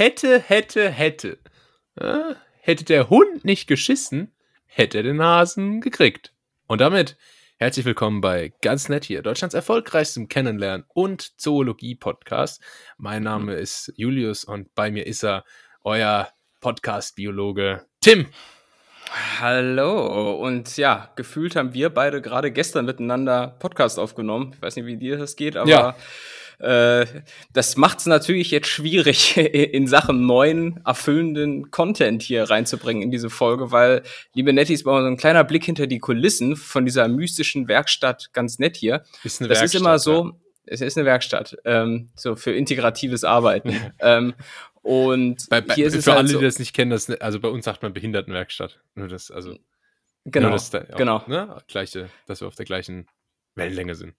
hätte, hätte, hätte. Ja, hätte der Hund nicht geschissen, hätte er den Hasen gekriegt. Und damit herzlich willkommen bei Ganz Nett hier, Deutschlands erfolgreichstem Kennenlernen und Zoologie-Podcast. Mein Name ist Julius und bei mir ist er, euer Podcast-Biologe Tim. Hallo und ja, gefühlt haben wir beide gerade gestern miteinander Podcast aufgenommen. Ich weiß nicht, wie dir das geht, aber ja. Äh, das macht es natürlich jetzt schwierig, in Sachen neuen, erfüllenden Content hier reinzubringen in diese Folge, weil, liebe Netties, mal so ein kleiner Blick hinter die Kulissen von dieser mystischen Werkstatt ganz nett hier. Ist eine das Werkstatt, ist immer so, ja. es ist eine Werkstatt, ähm, so für integratives Arbeiten. ähm, und bei, bei, hier ist für es halt alle, so, die das nicht kennen, das, also bei uns sagt man Behindertenwerkstatt. Nur das, also genau, nur das, auch, genau. Ne, gleiche, dass wir auf der gleichen Wellenlänge sind.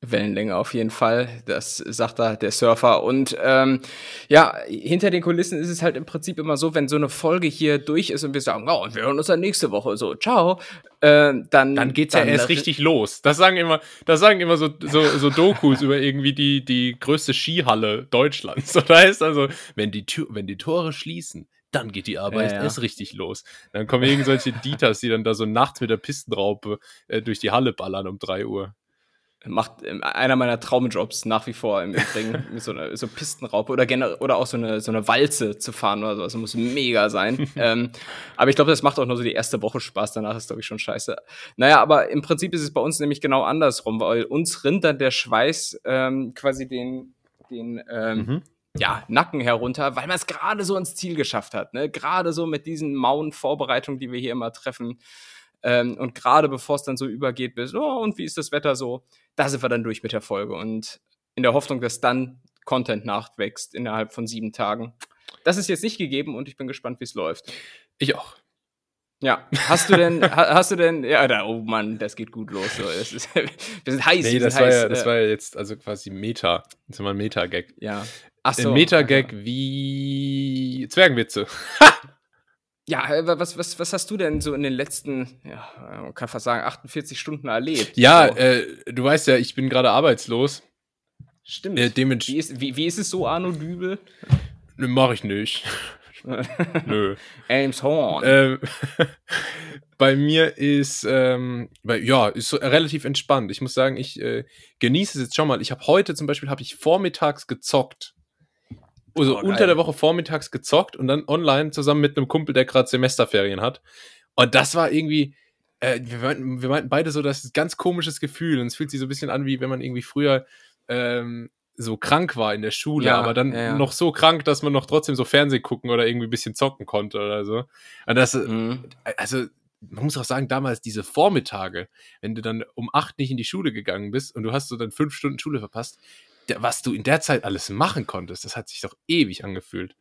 Wellenlänge auf jeden Fall, das sagt da der Surfer. Und ähm, ja, hinter den Kulissen ist es halt im Prinzip immer so, wenn so eine Folge hier durch ist und wir sagen, oh, und wir hören uns dann nächste Woche so, ciao, äh, dann dann geht's dann ja erst richtig los. Das sagen immer, das sagen immer so so, so Dokus über irgendwie die die größte Skihalle Deutschlands. So, da ist also, wenn die Tür, wenn die Tore schließen, dann geht die Arbeit ja, ja. erst richtig los. Dann kommen irgendwelche Dieters, die dann da so nachts mit der Pistenraupe äh, durch die Halle ballern um drei Uhr macht ähm, einer meiner Traumjobs nach wie vor im Übrigen, mit so einer so Pistenraupe oder oder auch so eine so eine Walze zu fahren oder so. Also muss mega sein. ähm, aber ich glaube, das macht auch nur so die erste Woche Spaß. Danach ist glaube ich schon scheiße. Naja, aber im Prinzip ist es bei uns nämlich genau andersrum, weil uns rinnt dann der Schweiß ähm, quasi den den ähm, mhm. ja, Nacken herunter, weil man es gerade so ans Ziel geschafft hat. Ne? Gerade so mit diesen mauen Vorbereitungen, die wir hier immer treffen. Ähm, und gerade bevor es dann so übergeht bis, oh, und wie ist das Wetter so, da sind wir dann durch mit der Folge. Und in der Hoffnung, dass dann Content nachwächst innerhalb von sieben Tagen. Das ist jetzt nicht gegeben und ich bin gespannt, wie es läuft. Ich auch. Ja, hast du denn, hast du denn, ja, da, oh Mann, das geht gut los. So. Das ist, wir sind heiß. Nee, das, war heiß, ja, das war ja jetzt also quasi Meta. Das ist mal ein Meta-Gag. Ja. Ach so. Ein Meta-Gag wie Zwergenwitze. Ja, äh, was, was, was hast du denn so in den letzten, ja, man kann fast sagen, 48 Stunden erlebt? Ja, so. äh, du weißt ja, ich bin gerade arbeitslos. Stimmt. Äh, wie, ist, wie, wie ist es so, Arno Dübel? Ne, mach ich nicht. Nö. Elmshorn. Ähm, bei mir ist, ähm, bei, ja, ist so relativ entspannt. Ich muss sagen, ich äh, genieße es jetzt schon mal. Ich habe heute zum Beispiel, habe ich vormittags gezockt also oh, unter der Woche vormittags gezockt und dann online zusammen mit einem Kumpel, der gerade Semesterferien hat. Und das war irgendwie, äh, wir, meinten, wir meinten beide so, das ist ein ganz komisches Gefühl. Und es fühlt sich so ein bisschen an, wie wenn man irgendwie früher ähm, so krank war in der Schule, ja, aber dann ja, noch so krank, dass man noch trotzdem so Fernsehen gucken oder irgendwie ein bisschen zocken konnte oder so. Und das, mhm. also man muss auch sagen, damals diese Vormittage, wenn du dann um acht nicht in die Schule gegangen bist und du hast so dann fünf Stunden Schule verpasst, was du in der Zeit alles machen konntest, das hat sich doch ewig angefühlt.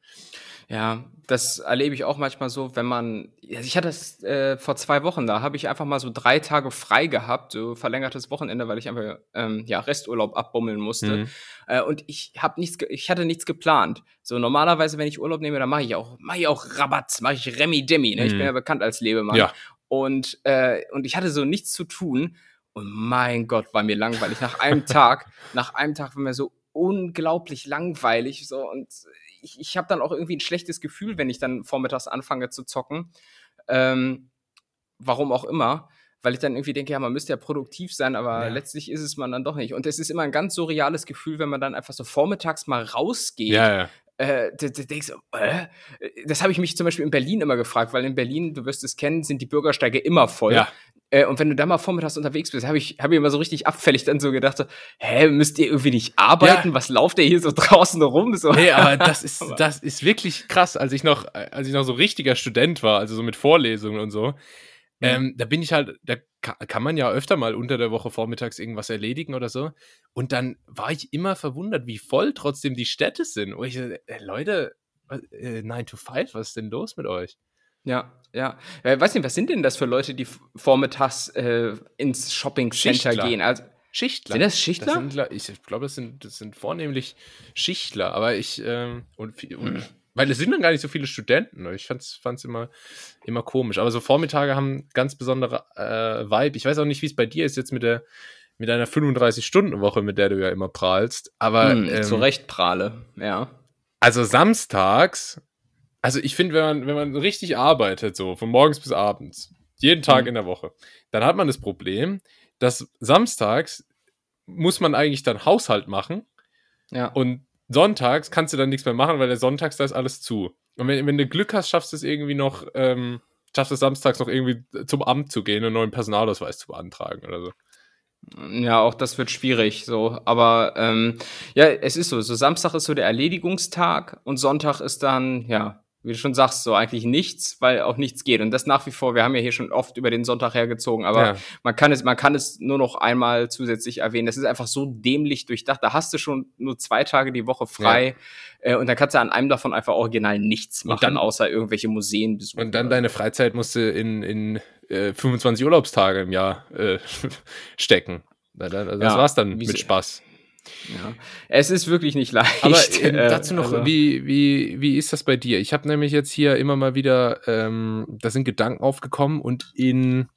Ja, das erlebe ich auch manchmal so, wenn man, ich hatte das äh, vor zwei Wochen, da habe ich einfach mal so drei Tage frei gehabt, so verlängertes Wochenende, weil ich einfach ähm, ja Resturlaub abbummeln musste. Mhm. Äh, und ich habe nichts, ich hatte nichts geplant. So normalerweise, wenn ich Urlaub nehme, dann mache ich auch, mache ich auch Rabatz, mache ich Remi Demi. Ne? Mhm. Ich bin mhm. ja bekannt als Lebemann. Ja. Und äh, und ich hatte so nichts zu tun und mein Gott, war mir langweilig. Nach einem Tag, nach einem Tag war mir so unglaublich langweilig. So, und ich, ich habe dann auch irgendwie ein schlechtes Gefühl, wenn ich dann vormittags anfange zu zocken. Ähm, warum auch immer. Weil ich dann irgendwie denke, ja, man müsste ja produktiv sein, aber ja. letztlich ist es man dann doch nicht. Und es ist immer ein ganz surreales Gefühl, wenn man dann einfach so vormittags mal rausgeht, ja, ja äh, denkst, äh? das habe ich mich zum Beispiel in Berlin immer gefragt, weil in Berlin, du wirst es kennen, sind die Bürgersteige immer voll. Ja. Äh, und wenn du da mal vormittags unterwegs bist, habe ich, hab ich immer so richtig abfällig dann so gedacht, so, hä, müsst ihr irgendwie nicht arbeiten? Ja. Was lauft ihr hier so draußen rum? So. Nee, aber das ist, das ist wirklich krass, als ich noch, als ich noch so richtiger Student war, also so mit Vorlesungen und so. Mhm. Ähm, da bin ich halt, da kann man ja öfter mal unter der Woche vormittags irgendwas erledigen oder so. Und dann war ich immer verwundert, wie voll trotzdem die Städte sind. Und ich, äh, Leute, äh, 9 to 5, was ist denn los mit euch? Ja, ja. Ich äh, weiß nicht, was sind denn das für Leute, die vormittags äh, ins Shopping Center gehen? Also, Schichtler. Sind das Schichtler? Das sind, ich glaube, das sind, das sind vornehmlich Schichtler, aber ich, ähm, und, und mhm. Weil es sind dann gar nicht so viele Studenten. Ne? Ich fand es immer, immer komisch. Aber so Vormittage haben ganz besondere äh, Vibe. Ich weiß auch nicht, wie es bei dir ist jetzt mit der mit einer 35-Stunden-Woche, mit der du ja immer prahlst. Aber hm, ähm, zu Recht prahle, ja. Also samstags, also ich finde, wenn man, wenn man richtig arbeitet, so von morgens bis abends, jeden Tag Mhm. in der Woche, dann hat man das Problem, dass samstags muss man eigentlich dann Haushalt machen Ja. und sonntags kannst du dann nichts mehr machen, weil der sonntags da ist alles zu. Und wenn, wenn du Glück hast, schaffst du es irgendwie noch, ähm, schaffst du es samstags noch irgendwie zum Amt zu gehen und einen neuen Personalausweis zu beantragen oder so. Ja, auch das wird schwierig, so. Aber ähm, ja, es ist so. So Samstag ist so der Erledigungstag und Sonntag ist dann, ja, wie du schon sagst, so eigentlich nichts, weil auch nichts geht. Und das nach wie vor, wir haben ja hier schon oft über den Sonntag hergezogen, aber Ja. man kann es, man kann es nur noch einmal zusätzlich erwähnen. Das ist einfach so dämlich durchdacht. Da hast du schon nur zwei Tage die Woche frei äh, und dann kannst du an einem davon einfach original nichts machen, dann- außer irgendwelche Museen besuchen. Und dann deine Freizeit musst du in, in äh, 25 Urlaubstage im Jahr äh, stecken. Da- da- Das Ja, war's dann mit Spaß. Ja. Es ist wirklich nicht leicht. Aber ähm, äh, dazu noch, also- wie, wie, wie ist das bei dir? Ich habe nämlich jetzt hier immer mal wieder, ähm, da sind Gedanken aufgekommen und in,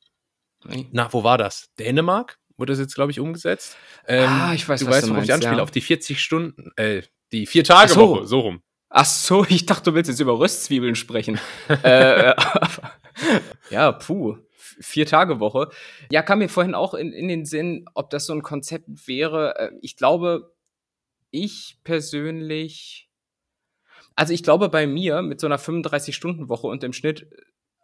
na, wo war das? Dänemark? Wurde das jetzt, glaube ich, umgesetzt? Ähm, Ah, ich weiß, du was weißt, du worauf ich anspiele, ja. auf die 40 Stunden, äh, die Vier-Tage-Woche, Ach so. so rum. Ach so, ich dachte, du willst jetzt über Röstzwiebeln sprechen. äh, ja, puh. Vier Tage Woche. Ja, kam mir vorhin auch in, in den Sinn, ob das so ein Konzept wäre. Äh, Ich glaube, ich persönlich, also ich glaube bei mir mit so einer 35-Stunden-Woche und im Schnitt,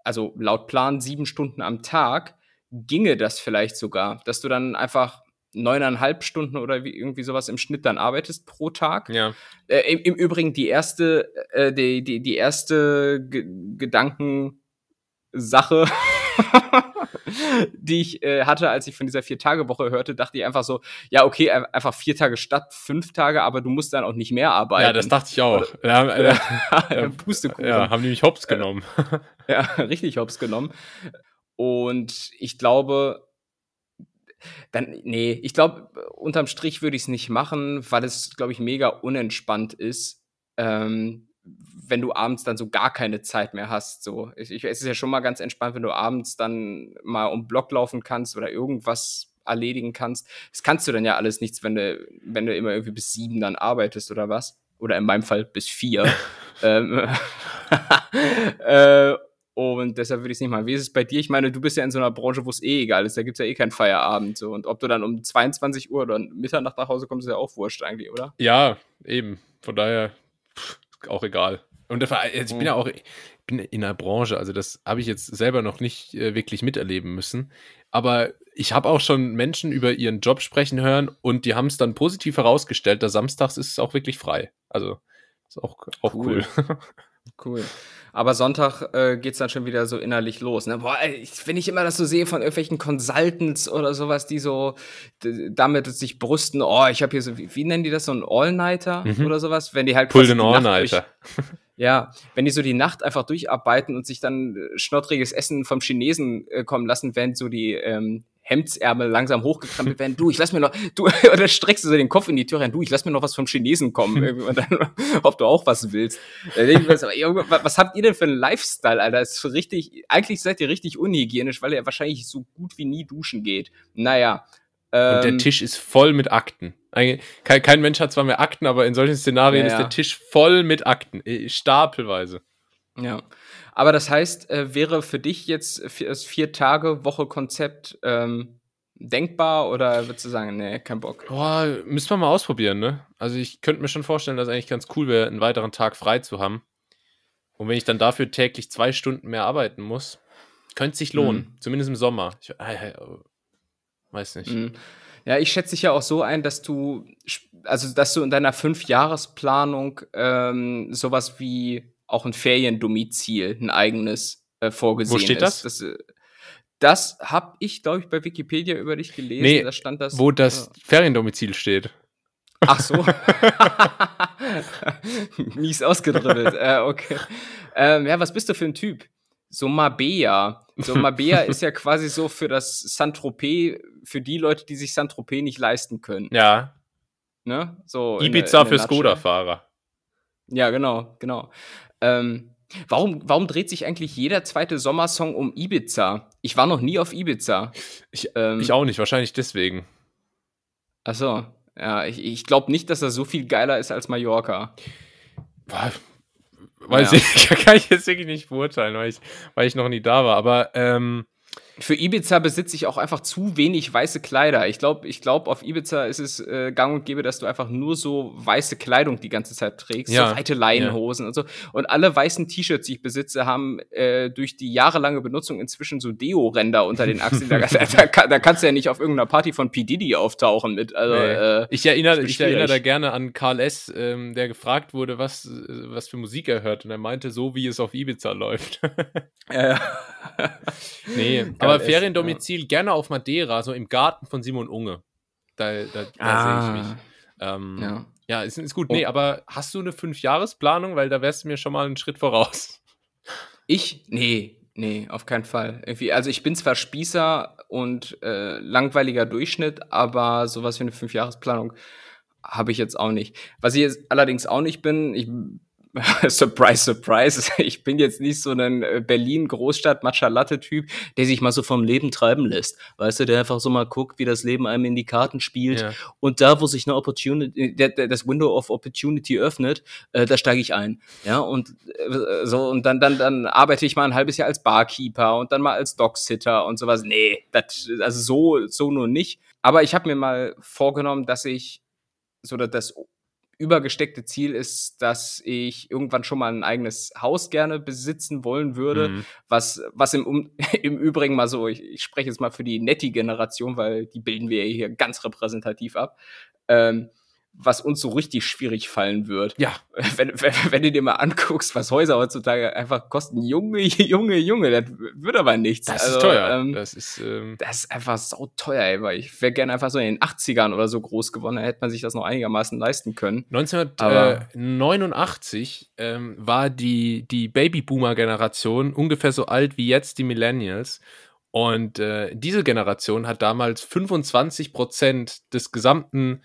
also laut Plan sieben Stunden am Tag, ginge das vielleicht sogar, dass du dann einfach neuneinhalb Stunden oder wie, irgendwie sowas im Schnitt dann arbeitest pro Tag. Ja. Äh, im, Im Übrigen die erste, äh, die, die, die erste Ge Gedankensache, die ich äh, hatte, als ich von dieser Vier-Tage-Woche hörte, dachte ich einfach so, ja, okay, ein- einfach vier Tage statt fünf Tage, aber du musst dann auch nicht mehr arbeiten. ja, das dachte ich auch. Ja, äh, ja, Pustekuchen. ja, haben die mich hops genommen. Ja, richtig hops genommen. Und ich glaube, dann, nee, ich glaube, unterm Strich würde ich es nicht machen, weil es, glaube ich, mega unentspannt ist, ähm, wenn du abends dann so gar keine Zeit mehr hast. So, ich, ich, es ist ja schon mal ganz entspannt, wenn du abends dann mal um Block laufen kannst oder irgendwas erledigen kannst. Das kannst du dann ja alles nichts, wenn du, wenn du immer irgendwie bis sieben dann arbeitest oder was. Oder in meinem Fall bis vier. ähm, äh, und deshalb würde ich es nicht machen. Wie ist es bei dir? Ich meine, du bist ja in so einer Branche, wo es eh egal ist. Da gibt es ja eh keinen Feierabend. So. Und ob du dann um 22 Uhr oder Mitternacht nach Hause kommst, ist ja auch wurscht eigentlich, oder? Ja, eben. Von daher auch egal. Und das war- ich bin Mhm. ja auch ich bin in der Branche, also das habe ich jetzt selber noch nicht äh, wirklich miterleben müssen. Aber ich habe auch schon Menschen über ihren Job sprechen hören und die haben es dann positiv herausgestellt, dass samstags ist es auch wirklich frei. Also ist auch, auch cool. Cool. Cool. Aber Sonntag äh, geht's dann schon wieder so innerlich los. Ne? Boah, ich, wenn ich immer das so sehe von irgendwelchen Consultants oder sowas, die so damit sich brüsten, oh, ich habe hier so, wie, wie nennen die das, so ein All-Nighter Mhm. oder sowas? Wenn die halt Pull den All-Nighter. Ja, wenn die so die Nacht einfach durcharbeiten und sich dann äh, schnottriges Essen vom Chinesen äh, kommen lassen, während so die ähm, Hemdsärmel langsam hochgekrempelt werden. Du, ich lass mir noch, du, oder streckst du so den Kopf in die Tür rein, du, ich lass mir noch was vom Chinesen kommen, und dann, ob du auch was willst. Ey, was, was habt ihr denn für einen Lifestyle, Alter? Das ist richtig, eigentlich seid ihr richtig unhygienisch, weil ihr wahrscheinlich so gut wie nie duschen geht. Naja. Und der ähm, Tisch ist voll mit Akten. Kein, kein Mensch hat zwar mehr Akten, aber in solchen Szenarien Ja, ist ja. der Tisch voll mit Akten. äh, Stapelweise. Ja. Aber das heißt, äh, wäre für dich jetzt das Vier-Tage-Woche-Konzept ähm, denkbar oder würdest du sagen, nee, kein Bock? Boah, müssen wir mal ausprobieren, ne? Also ich könnte mir schon vorstellen, dass es eigentlich ganz cool wäre, einen weiteren Tag frei zu haben. Und wenn ich dann dafür täglich zwei Stunden mehr arbeiten muss, könnte es sich lohnen. Mhm. Zumindest im Sommer. Ich, äh, weiß nicht. Mhm. Ja, ich schätze dich ja auch so ein, dass du, also dass du in deiner Fünfjahresplanung ähm, sowas wie auch ein Feriendomizil, ein eigenes äh, vorgesehen Wo steht ist. Das, äh, das habe ich, glaube ich, bei Wikipedia über dich gelesen. Nee, da stand das. Wo das Feriendomizil steht. Ach so. Mies ausgedribbelt. äh, okay. Ähm, ja, was bist du für ein Typ? So Mabea. So Mabea ist ja quasi so für das Saint-Tropez, für die Leute, die sich Saint-Tropez nicht leisten können. Ja. Ne? So in Ibiza der- in für. Skoda-Fahrer. Ja, genau, genau. Ähm, warum, warum dreht sich eigentlich jeder zweite Sommersong um Ibiza? Ich war noch nie auf Ibiza. Ich, Ähm, ich auch nicht, wahrscheinlich deswegen. Ach so. Ja, ich, ich glaube nicht, dass das so viel geiler ist als Mallorca. Weiß ja. ich, kann ich jetzt wirklich nicht beurteilen, weil ich, weil ich noch nie da war. Aber ähm, für Ibiza besitze ich auch einfach zu wenig weiße Kleider. Ich glaube, ich glaub, auf Ibiza ist es äh, gang und gäbe, dass du einfach nur so weiße Kleidung die ganze Zeit trägst, ja. so weite Leinenhosen ja. und so. Und alle weißen T-Shirts, die ich besitze, haben äh, durch die jahrelange Benutzung inzwischen so Deo-Ränder unter den Achseln. da, da, da, kannst du ja nicht auf irgendeiner Party von P. Diddy auftauchen mit. Also, nee. äh, ich erinnere, ich erinnere da gerne an Karl S., ähm, der gefragt wurde, was, was für Musik er hört. Und er meinte, so wie es auf Ibiza läuft. ja. nee, aber Feriendomizil ja. gerne auf Madeira, so im Garten von Simon Unge. Da, da, da ah. sehe ich mich. Ähm, ja. ja, ist, ist gut. Oh. Nee, aber hast du eine Fünfjahresplanung? Weil da wärst du mir schon mal einen Schritt voraus. Ich? Nee, nee, auf keinen Fall. Irgendwie, also ich bin zwar Spießer und äh, langweiliger Durchschnitt, aber sowas wie eine Fünfjahresplanung habe ich jetzt auch nicht. Was ich jetzt allerdings auch nicht bin, ich surprise, surprise. Ich bin jetzt nicht so ein äh, Berlin-Großstadt-Matcha-Latte-Typ, der sich mal so vom Leben treiben lässt. Weißt du, der einfach so mal guckt, wie das Leben einem in die Karten spielt. Ja. Und da, wo sich eine Opportunity, der, das Window of Opportunity öffnet, äh, da steige ich ein. Ja, und äh, so, und dann, dann, dann arbeite ich mal ein halbes Jahr als Barkeeper und dann mal als Dogsitter und sowas. Nee, das, also so, so nur nicht. Aber ich habe mir mal vorgenommen, dass ich so das übergesteckte Ziel ist, dass ich irgendwann schon mal ein eigenes Haus gerne besitzen wollen würde, mhm. was, was im, im Übrigen mal so, ich, ich spreche jetzt mal für die Netti-Generation, weil die bilden wir hier ganz repräsentativ ab, ähm, was uns so richtig schwierig fallen wird. Ja. Wenn, wenn, wenn du dir mal anguckst, was Häuser heutzutage einfach kosten, Junge, Junge, Junge, das wird aber nichts. Das also, ist teuer. Ähm, das ist, ähm das ist einfach so teuer, ey, weil ich wäre gerne einfach so in den 80ern oder so groß geworden, da hätte man sich das noch einigermaßen leisten können. 1989 ähm, war die, die Babyboomer-Generation ungefähr so alt wie jetzt die Millennials. Und äh, diese Generation hat damals 25 Prozent des gesamten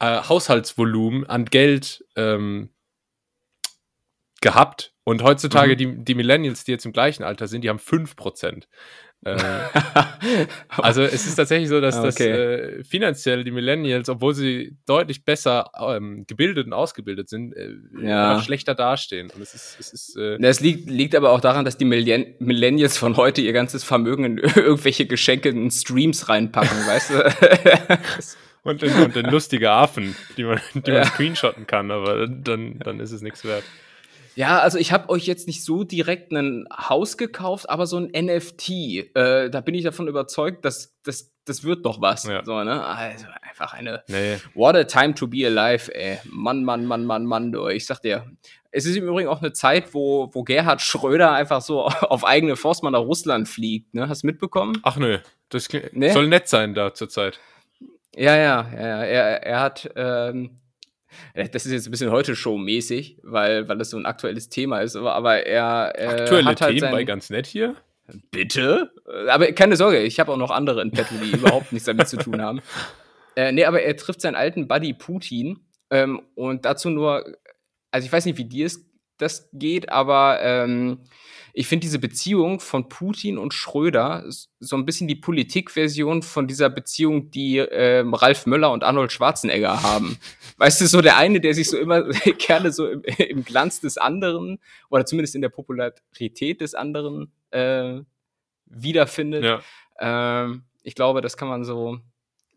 äh, Haushaltsvolumen an Geld ähm, gehabt. Und heutzutage mhm. die, die Millennials, die jetzt im gleichen Alter sind, die haben 5%. Äh, also es ist tatsächlich so, dass, okay. dass äh, finanziell die Millennials, obwohl sie deutlich besser ähm, gebildet und ausgebildet sind, äh, ja. schlechter dastehen. Und es ist, es ist äh, das liegt, liegt aber auch daran, dass die Millenn Millennials von heute ihr ganzes Vermögen in irgendwelche Geschenke in Streams reinpacken, weißt du? und, den, und den lustige Affen, die man, die man screenshotten kann, aber dann, dann ist es nichts wert. Ja, also ich habe euch jetzt nicht so direkt ein Haus gekauft, aber so ein NFT. Äh, da bin ich davon überzeugt, dass das, das wird doch was. Ja. So, ne? Also einfach eine nee. What a time to be alive, ey. Mann, Mann, Mann, Mann, Mann, du. Ich sag dir. Es ist im Übrigen auch eine Zeit, wo, wo Gerhard Schröder einfach so auf eigene Faust mal nach Russland fliegt. Ne? Hast du mitbekommen? Ach nö, das nee? soll nett sein da zur Zeit. Ja, ja, ja. Er, er hat, ähm, das ist jetzt ein bisschen heute Show-mäßig, weil, weil das so ein aktuelles Thema ist, aber, aber er. Äh, Aktuelle hat halt Themen bei ganz nett hier? Bitte? Aber keine Sorge, ich habe auch noch andere in petto, die überhaupt nichts damit zu tun haben. Äh, nee, aber er trifft seinen alten Buddy Putin ähm, und dazu nur, also ich weiß nicht, wie dir es das geht, aber ähm, ich finde diese Beziehung von Putin und Schröder so ein bisschen die Politikversion von dieser Beziehung, die ähm, Ralf Möller und Arnold Schwarzenegger haben. Weißt du, so der eine, der sich so immer gerne so im, im Glanz des anderen oder zumindest in der Popularität des anderen äh, wiederfindet. Ja. Ähm, ich glaube, das kann man so,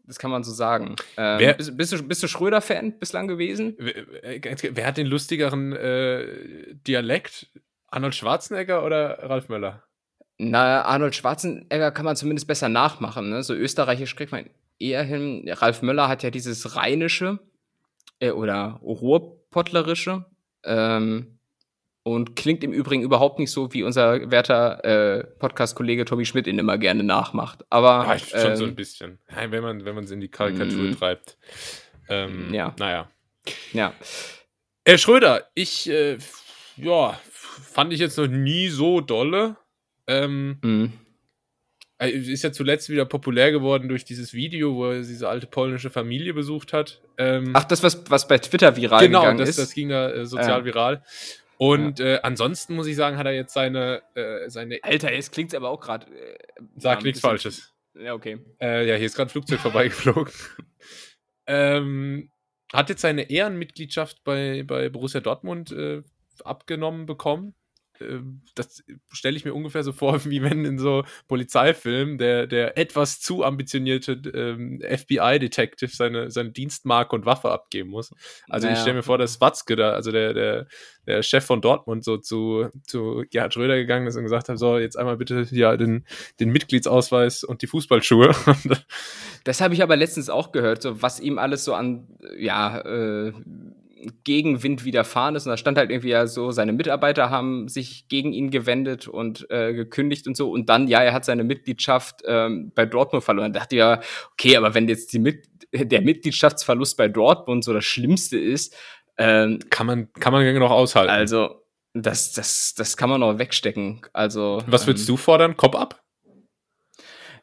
das kann man so sagen. Ähm, wer, bist, bist, du, bist du Schröder-Fan bislang gewesen? Wer, wer, hat den lustigeren äh, Dialekt? Arnold Schwarzenegger oder Ralf Möller? Na, Arnold Schwarzenegger kann man zumindest besser nachmachen. Ne? So österreichisch kriegt man eher hin. Ralf Möller hat ja dieses Rheinische äh, oder Ruhrpottlerische. Ähm, und klingt im Übrigen überhaupt nicht so, wie unser werter äh, Podcast-Kollege Tommy Schmidt ihn immer gerne nachmacht. Aber ja, schon ähm, so ein bisschen. wenn man wenn man es in die Karikatur mm, treibt. Ähm, ja. Naja. Ja. Herr Schröder, ich äh, ja, fand ich jetzt noch nie so dolle. Ähm, mhm. Äh, ist ja zuletzt wieder populär geworden durch dieses Video, wo er diese alte polnische Familie besucht hat. Ähm, Ach, das, was, was bei Twitter viral genau, gegangen das, ist? Genau, das ging da äh, sozial ja. viral. Und ja. äh, ansonsten muss ich sagen, hat er jetzt seine. Äh, seine Alter, jetzt klingt es aber auch gerade. Äh, Sagt nichts Falsches. Ja, okay. Äh, ja, hier ist gerade ein Flugzeug vorbeigeflogen. ähm, hat jetzt seine Ehrenmitgliedschaft bei, bei Borussia Dortmund äh, abgenommen bekommen. Ähm, das stelle ich mir ungefähr so vor, wie wenn in so Polizeifilmen der, der etwas zu ambitionierte ähm, FBI-Detective seine, seine Dienstmarke und Waffe abgeben muss. Also naja. ich stelle mir vor, dass Watzke da, also der, der, der Chef von Dortmund, so zu, zu Gerhard Schröder gegangen ist und gesagt hat, so, jetzt einmal bitte ja den, den Mitgliedsausweis und die Fußballschuhe. das habe ich aber letztens auch gehört, so was ihm alles so an, ja, äh, Gegenwind widerfahren ist. Und da stand halt irgendwie ja so, seine Mitarbeiter haben sich gegen ihn gewendet und äh, gekündigt und so. Und dann, ja, er hat seine Mitgliedschaft ähm, bei Dortmund verloren. Da dachte ich ja, okay, aber wenn jetzt die Mit der Mitgliedschaftsverlust bei Dortmund so das Schlimmste ist, ähm, kann man, kann man noch aushalten. Also, das, das, das kann man noch wegstecken. Also. Was würdest ähm, du fordern? Kopf ab?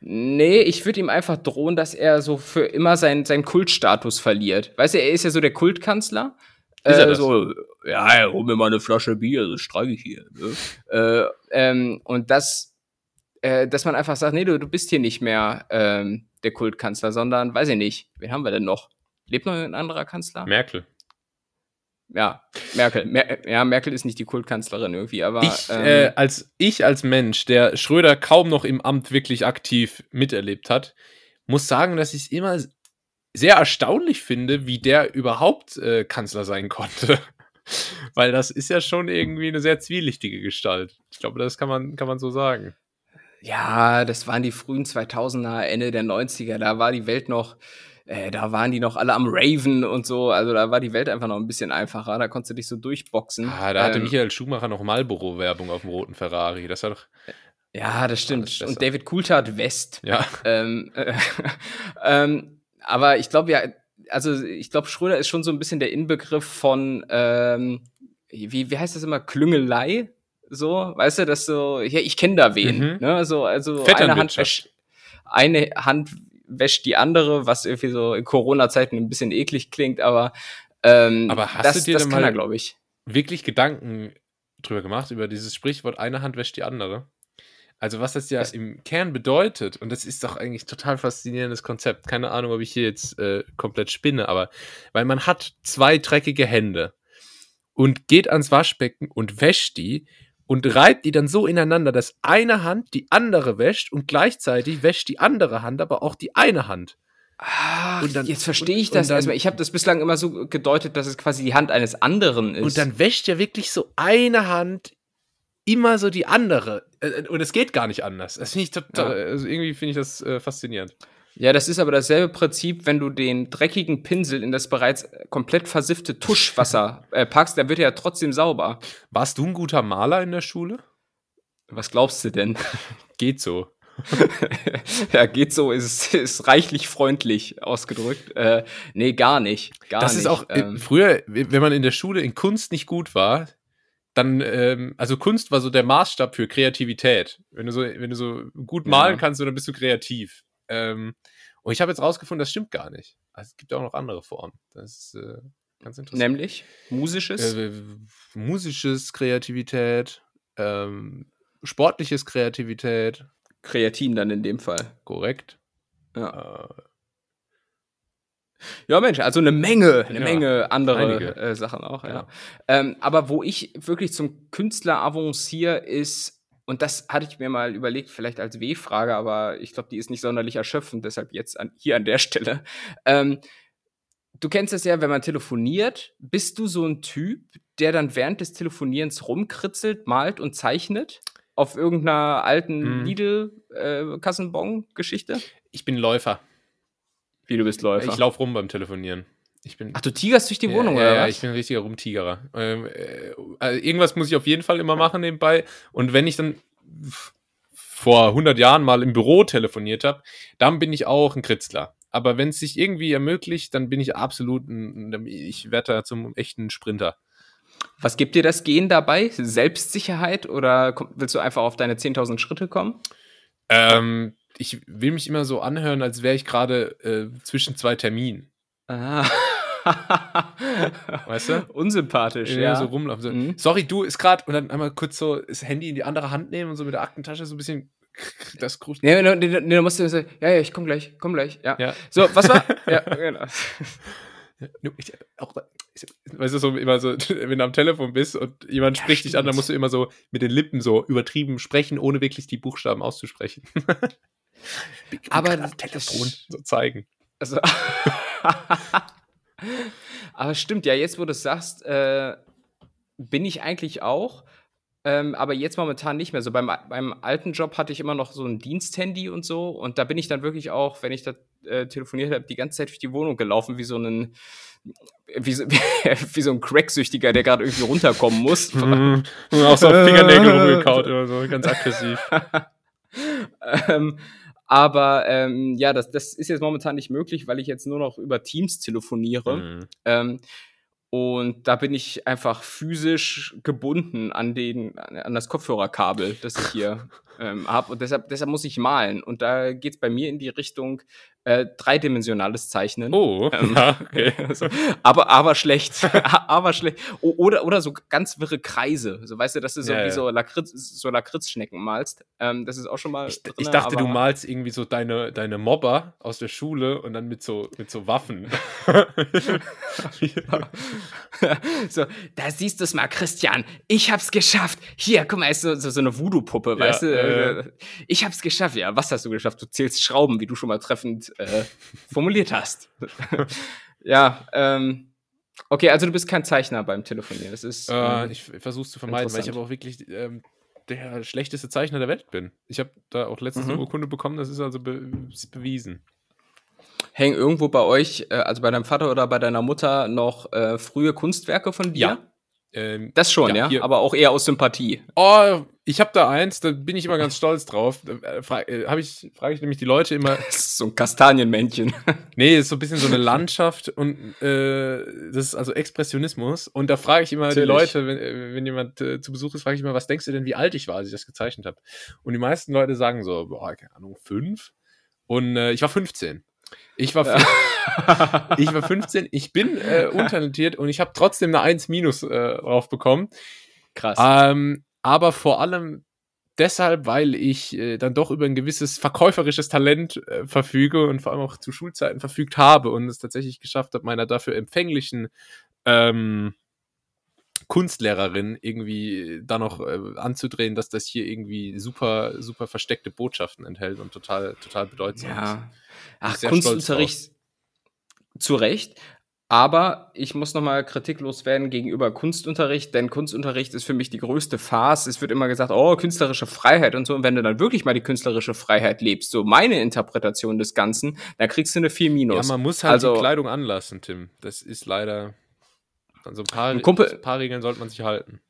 Nee, ich würde ihm einfach drohen, dass er so für immer seinen, seinen Kultstatus verliert. Weißt du, er ist ja so der Kultkanzler. Ist er äh, so, ja, hol mir mal eine Flasche Bier, das streiche ich hier. Ne? äh, ähm, und das, äh, dass man einfach sagt, nee, du, du bist hier nicht mehr ähm, der Kultkanzler, sondern, weiß ich nicht, wen haben wir denn noch? Lebt noch ein anderer Kanzler? Merkel ja, Merkel. Mer ja, Merkel ist nicht die Kultkanzlerin irgendwie, aber. Ich, ähm, äh, als, ich als Mensch, der Schröder kaum noch im Amt wirklich aktiv miterlebt hat, muss sagen, dass ich es immer sehr erstaunlich finde, wie der überhaupt äh, Kanzler sein konnte. Weil das ist ja schon irgendwie eine sehr zwielichtige Gestalt. Ich glaube, das kann man, kann man so sagen. Ja, das waren die frühen 2000er, Ende der 90er. Da war die Welt noch äh, da waren die noch alle am Raven und so. Also da war die Welt einfach noch ein bisschen einfacher. Da konntest du dich so durchboxen. Ah, da hatte ähm, Michael Schumacher noch Marlboro-Werbung auf dem roten Ferrari. Das war doch. Ja, das stimmt. Und David Coulthard West. Ja. Ähm, äh, ähm, aber ich glaube ja, also ich glaube, Schröder ist schon so ein bisschen der Inbegriff von, ähm, wie, wie heißt das immer, Klüngelei? So, weißt du, dass so, ja, ich kenne da wen. Mhm. Ne? So, also eine Hand, eine Hand wäscht die andere, was irgendwie so in Corona-Zeiten ein bisschen eklig klingt, aber, ähm, aber hast das, du dir das kann er, glaube ich. Wirklich Gedanken drüber gemacht, über dieses Sprichwort, eine Hand wäscht die andere? Also, was das ja im Kern bedeutet, und das ist doch eigentlich total faszinierendes Konzept. Keine Ahnung, ob ich hier jetzt äh, komplett spinne, aber weil man hat zwei dreckige Hände und geht ans Waschbecken und wäscht die und reibt die dann so ineinander, dass eine Hand die andere wäscht und gleichzeitig wäscht die andere Hand aber auch die eine Hand. Ah, dann, jetzt verstehe ich das erstmal. Ich habe das bislang immer so gedeutet, dass es quasi die Hand eines anderen ist. Und dann wäscht ja wirklich so eine Hand immer so die andere. Äh, und es geht gar nicht anders. Das finde ich total, ja. also irgendwie finde ich das äh, faszinierend. Ja, das ist aber dasselbe Prinzip, wenn du den dreckigen Pinsel in das bereits komplett versiffte Tuschwasser äh, packst, dann wird er ja trotzdem sauber. Warst du ein guter Maler in der Schule? Was glaubst du denn? Geht so. ja, geht so, ist, ist reichlich freundlich ausgedrückt. Äh, nee, gar nicht. Gar das nicht. ist auch, äh, ähm, früher, wenn man in der Schule in Kunst nicht gut war, dann, ähm, also Kunst war so der Maßstab für Kreativität. Wenn du so, wenn du so gut malen ja. kannst, dann bist du kreativ. Ähm, und ich habe jetzt rausgefunden, das stimmt gar nicht. Also es gibt auch noch andere Formen. Das ist äh, ganz interessant. Nämlich musisches? Äh, musisches Kreativität, ähm, sportliches Kreativität. Kreatin dann in dem Fall. Korrekt. Ja. Äh, ja, Mensch, also eine Menge, eine ja, Menge andere äh, Sachen auch, ja. ja. Ähm, aber wo ich wirklich zum Künstler avanciere, ist und das hatte ich mir mal überlegt, vielleicht als W-Frage, aber ich glaube, die ist nicht sonderlich erschöpfend, deshalb jetzt an, hier an der Stelle. Ähm, du kennst es ja, wenn man telefoniert, bist du so ein Typ, der dann während des Telefonierens rumkritzelt, malt und zeichnet? Auf irgendeiner alten hm. Lidl-Kassenbon-Geschichte? Äh, ich bin Läufer. Wie du bist Läufer? Ich laufe rum beim Telefonieren. Ich bin, Ach, du tigerst durch die ja, Wohnung, ja, oder ja, was? ich bin ein richtiger Rumtigerer. Ähm, äh, also irgendwas muss ich auf jeden Fall immer machen nebenbei. Und wenn ich dann vor 100 Jahren mal im Büro telefoniert habe, dann bin ich auch ein Kritzler. Aber wenn es sich irgendwie ermöglicht, dann bin ich absolut ein, ich werde da zum echten Sprinter. Was gibt dir das Gehen dabei? Selbstsicherheit oder willst du einfach auf deine 10.000 Schritte kommen? Ähm, ich will mich immer so anhören, als wäre ich gerade äh, zwischen zwei Terminen. Ah. weißt du? Unsympathisch, ja. ja. So rumlaufen. So, mhm. Sorry, du ist gerade und dann einmal kurz so das Handy in die andere Hand nehmen und so mit der Aktentasche so ein bisschen das Krust. Nee, nee, nee, nee, musst du so, ja, ja, ich komm gleich, komm gleich, ja. ja. So, was war? ja, genau. Ich, auch, weißt du, so immer so, wenn du am Telefon bist und jemand ja, spricht stimmt. dich an, dann musst du immer so mit den Lippen so übertrieben sprechen, ohne wirklich die Buchstaben auszusprechen. Aber Telefon so zeigen. Also, aber stimmt, ja, jetzt wo du es sagst, äh, bin ich eigentlich auch. Ähm, aber jetzt momentan nicht mehr. So beim, beim alten Job hatte ich immer noch so ein Diensthandy und so. Und da bin ich dann wirklich auch, wenn ich da äh, telefoniert habe, die ganze Zeit durch die Wohnung gelaufen, wie so ein, wie so, wie so ein Cracksüchtiger, der gerade irgendwie runterkommen muss. Mhm. auch so auf Fingernägel rumgekaut oder so, ganz aggressiv. ähm, aber ähm, ja, das, das ist jetzt momentan nicht möglich, weil ich jetzt nur noch über Teams telefoniere. Mhm. Ähm, und da bin ich einfach physisch gebunden an, den, an das Kopfhörerkabel, das ich hier ähm, habe. Und deshalb, deshalb muss ich malen. Und da geht es bei mir in die Richtung äh, dreidimensionales Zeichnen. Oh, ähm, ja, okay. so, aber, aber schlecht. aber schlecht. Oder, oder so ganz wirre Kreise. So, weißt du, dass du so ja, wie ja. so, Lakritz, so Lakritzschnecken malst. Ähm, das ist auch schon mal. Ich, drinne, ich dachte, du malst irgendwie so deine, deine Mobber aus der Schule und dann mit so, mit so Waffen. so, da siehst du es mal, Christian. Ich hab's geschafft. Hier, guck mal, ist so, so, so eine Voodoo-Puppe, weißt du? Äh, ich hab's geschafft. Ja, was hast du geschafft? Du zählst Schrauben, wie du schon mal treffend äh, formuliert hast. ja, ähm, okay, also du bist kein Zeichner beim Telefonieren. Das ist. Äh, ähm, ich versuche es zu vermeiden, weil ich aber auch wirklich ähm, der schlechteste Zeichner der Welt bin. Ich habe da auch letztens mhm. eine Urkunde bekommen, das ist also be ist bewiesen. Hängen irgendwo bei euch, äh, also bei deinem Vater oder bei deiner Mutter, noch äh, frühe Kunstwerke von dir? Ja. Ähm, das schon, ja, ja? aber auch eher aus Sympathie. Oh, ich habe da eins, da bin ich immer ganz stolz drauf. Da frage äh, ich, frage ich nämlich die Leute immer. Das ist so ein Kastanienmännchen. nee, ist so ein bisschen so eine Landschaft und äh, das ist also Expressionismus. Und da frage ich immer Natürlich. die Leute, wenn, äh, wenn jemand äh, zu Besuch ist, frage ich immer, was denkst du denn, wie alt ich war, als ich das gezeichnet habe? Und die meisten Leute sagen so, boah, keine Ahnung, fünf. Und äh, ich war 15. Ich war, ich war 15, ich bin äh, untalentiert und ich habe trotzdem eine 1 minus äh, drauf bekommen. Krass. Ähm, aber vor allem deshalb, weil ich äh, dann doch über ein gewisses verkäuferisches Talent äh, verfüge und vor allem auch zu Schulzeiten verfügt habe und es tatsächlich geschafft habe, meiner dafür empfänglichen ähm, Kunstlehrerin irgendwie da noch äh, anzudrehen, dass das hier irgendwie super, super versteckte Botschaften enthält und total, total bedeutsam ja. ist. Ach, Kunstunterricht zu Recht. Aber ich muss nochmal kritiklos werden gegenüber Kunstunterricht, denn Kunstunterricht ist für mich die größte Farce. Es wird immer gesagt, oh, künstlerische Freiheit und so. Und wenn du dann wirklich mal die künstlerische Freiheit lebst, so meine Interpretation des Ganzen, dann kriegst du eine 4 Minus. Ja, man muss halt also, die Kleidung anlassen, Tim. Das ist leider. Also ein paar, ein Kumpel, ein paar Regeln sollte man sich halten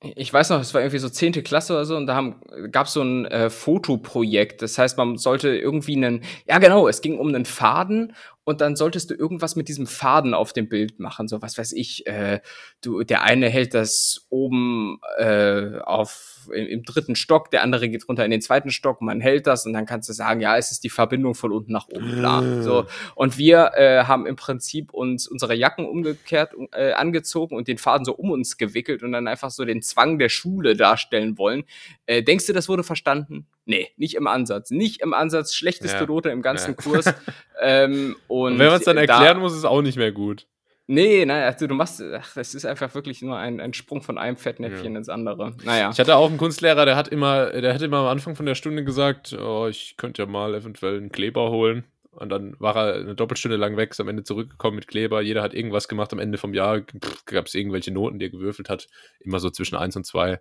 ich weiß noch, es war irgendwie so zehnte Klasse oder so und da gab es so ein äh, Fotoprojekt. Das heißt, man sollte irgendwie einen, ja genau, es ging um einen Faden und dann solltest du irgendwas mit diesem Faden auf dem Bild machen. So was weiß ich, äh, du, der eine hält das oben äh, auf im, im, dritten Stock, der andere geht runter in den zweiten Stock, man hält das und dann kannst du sagen, ja, es ist die Verbindung von unten nach oben, klar. Mm. So. Und wir äh, haben im Prinzip uns unsere Jacken umgekehrt äh, angezogen und den Faden so um uns gewickelt und dann einfach so den Zwang der Schule darstellen wollen. Äh, denkst du, das wurde verstanden? Nee, nicht im Ansatz. Nicht im Ansatz. Schlechteste ja. Note im ganzen ja. Kurs. ähm, und, und wenn man es dann erklären da, muss, ist es auch nicht mehr gut. Nee, nein, also du machst, ach, das ist einfach wirklich nur ein, ein Sprung von einem Fettnäpfchen ja. ins andere. Naja. Ich hatte auch einen Kunstlehrer, der hat immer, der hat immer am Anfang von der Stunde gesagt, oh, ich könnte ja mal eventuell einen Kleber holen. Und dann war er eine Doppelstunde lang weg, ist am Ende zurückgekommen mit Kleber. Jeder hat irgendwas gemacht. Am Ende vom Jahr gab es irgendwelche Noten, die er gewürfelt hat. Immer so zwischen eins und zwei.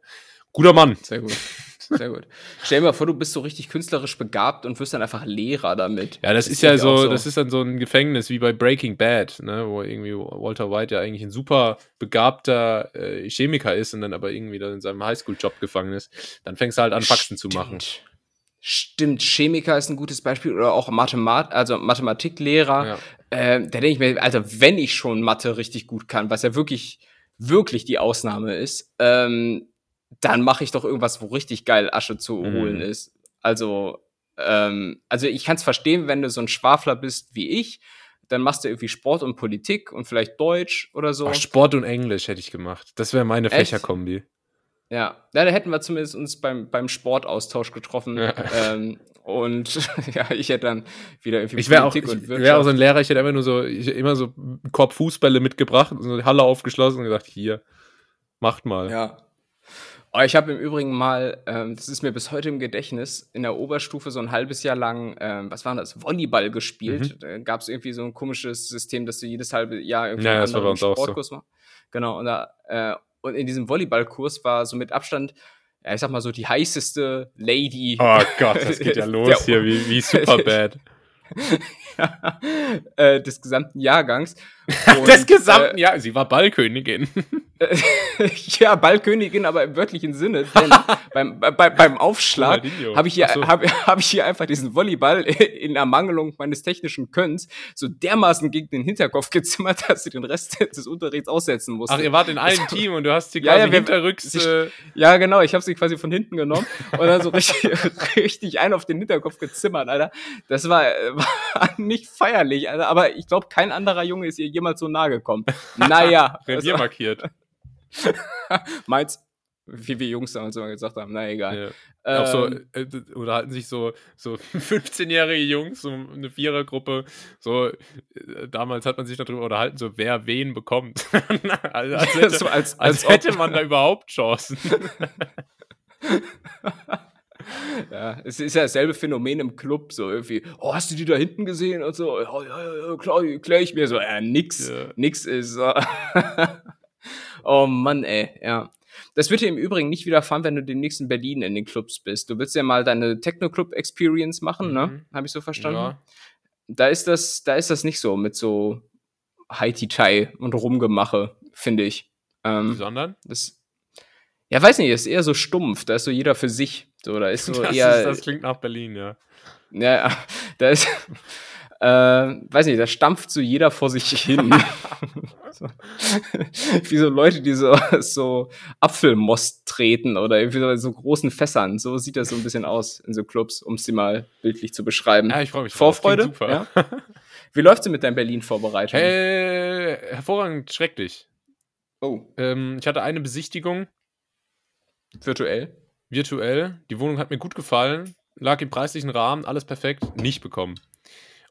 Guter Mann. Sehr gut. Sehr gut. Stell dir mal vor, du bist so richtig künstlerisch begabt und wirst dann einfach Lehrer damit. Ja, das, das ist ja so, so, das ist dann so ein Gefängnis wie bei Breaking Bad, ne, wo irgendwie Walter White ja eigentlich ein super begabter äh, Chemiker ist und dann aber irgendwie dann in seinem Highschool-Job gefangen ist. Dann fängst du halt an, Faxen zu machen. Stimmt, Chemiker ist ein gutes Beispiel oder auch Mathemat also Mathematiklehrer. Ja. Äh, da denke ich mir, also wenn ich schon Mathe richtig gut kann, was ja wirklich, wirklich die Ausnahme ist, ähm, dann mache ich doch irgendwas, wo richtig geil Asche zu mhm. holen ist. Also, ähm, also ich kann es verstehen, wenn du so ein Schwafler bist wie ich, dann machst du irgendwie Sport und Politik und vielleicht Deutsch oder so. Ach, Sport und Englisch hätte ich gemacht. Das wäre meine Fächerkombi. Ja, ja, da hätten wir zumindest uns beim, beim Sportaustausch getroffen. Ja. Ähm, und ja, ich hätte dann wieder irgendwie Ich wäre auch, Politik ich wär auch so ein Lehrer, ich hätte immer nur so, ich, immer so einen Korb Fußbälle mitgebracht und so die Halle aufgeschlossen und gesagt, hier, macht mal. Ja. Oh, ich habe im Übrigen mal, ähm, das ist mir bis heute im Gedächtnis, in der Oberstufe so ein halbes Jahr lang, ähm, was war das, Volleyball gespielt. Mhm. Da gab es irgendwie so ein komisches System, dass du jedes halbe Jahr irgendwie Ja, einen auch so. Sportkurs machst. Genau, und, da, äh, und in diesem Volleyballkurs war so mit Abstand, ja, ich sag mal so, die heißeste Lady Oh Gott, das geht ja los hier, wie, wie Superbad. äh, des gesamten Jahrgangs. Des Und, gesamten Jahr, sie war Ballkönigin. ja, Ballkönigin, aber im wörtlichen Sinne. Denn beim, bei, beim Aufschlag habe ich, hier- so. hab, hab ich hier einfach diesen Volleyball in Ermangelung meines technischen Könns so dermaßen gegen den Hinterkopf gezimmert, dass sie den Rest des Unterrichts aussetzen musste. Ach, ihr wart in einem Team und du hast sie Ja, quasi ja, wir- hinterrücks. sich- Äh, Ja, genau, ich habe sie quasi von hinten genommen und dann so richtig, richtig einen auf den Hinterkopf gezimmert, Alter. Das war, äh, war nicht feierlich, Alter, aber ich glaube, kein anderer Junge ist ihr jemals so nahe gekommen. Naja, Revier also, markiert. meins, wie wir Jungs damals immer gesagt haben, na egal. Ja. auch so, Ähm, äh, oder halten sich so, so 15-jährige Jungs, so eine Vierergruppe, so, äh, damals hat man sich darüber unterhalten, so, wer wen bekommt. also, als, hätte, als, als ob- hätte man da überhaupt Chancen. Ja, es ist ja dasselbe Phänomen im Club, so irgendwie, oh, hast du die da hinten gesehen und so, ja, ja, ja, klar, klär ich mir so, ja, nix, Ja. nix ist. oh Mann, ey, ja. Das wird dir im Übrigen nicht widerfahren, wenn du demnächst in Berlin in den Clubs bist. Du willst ja mal deine Techno-Club-Experience machen, ne? Mhm. Habe ich so verstanden? Ja. Da ist das, da ist das nicht so mit so Haiti-Tai und Rumgemache, finde ich. Ähm, Sondern? das, ja, weiß nicht, ist eher so stumpf, da ist so jeder für sich. So, da ist so das, eher. ist, das klingt nach Berlin, ja. Ja, da ist, äh, weiß nicht, da stampft so jeder vor sich hin. so. Wie so Leute, die so, so Apfelmost treten oder irgendwie so, so großen Fässern. So sieht das so ein bisschen aus in so Clubs, um es dir mal bildlich zu beschreiben. Ja, ich freue mich. Vorfreude? Ja? Wie läuft's denn mit deinem Berlin-Vorbereitung? Äh, hervorragend schrecklich. Oh, Ähm, ich hatte eine Besichtigung virtuell. virtuell. Die Wohnung hat mir gut gefallen, lag im preislichen Rahmen, alles perfekt, nicht bekommen.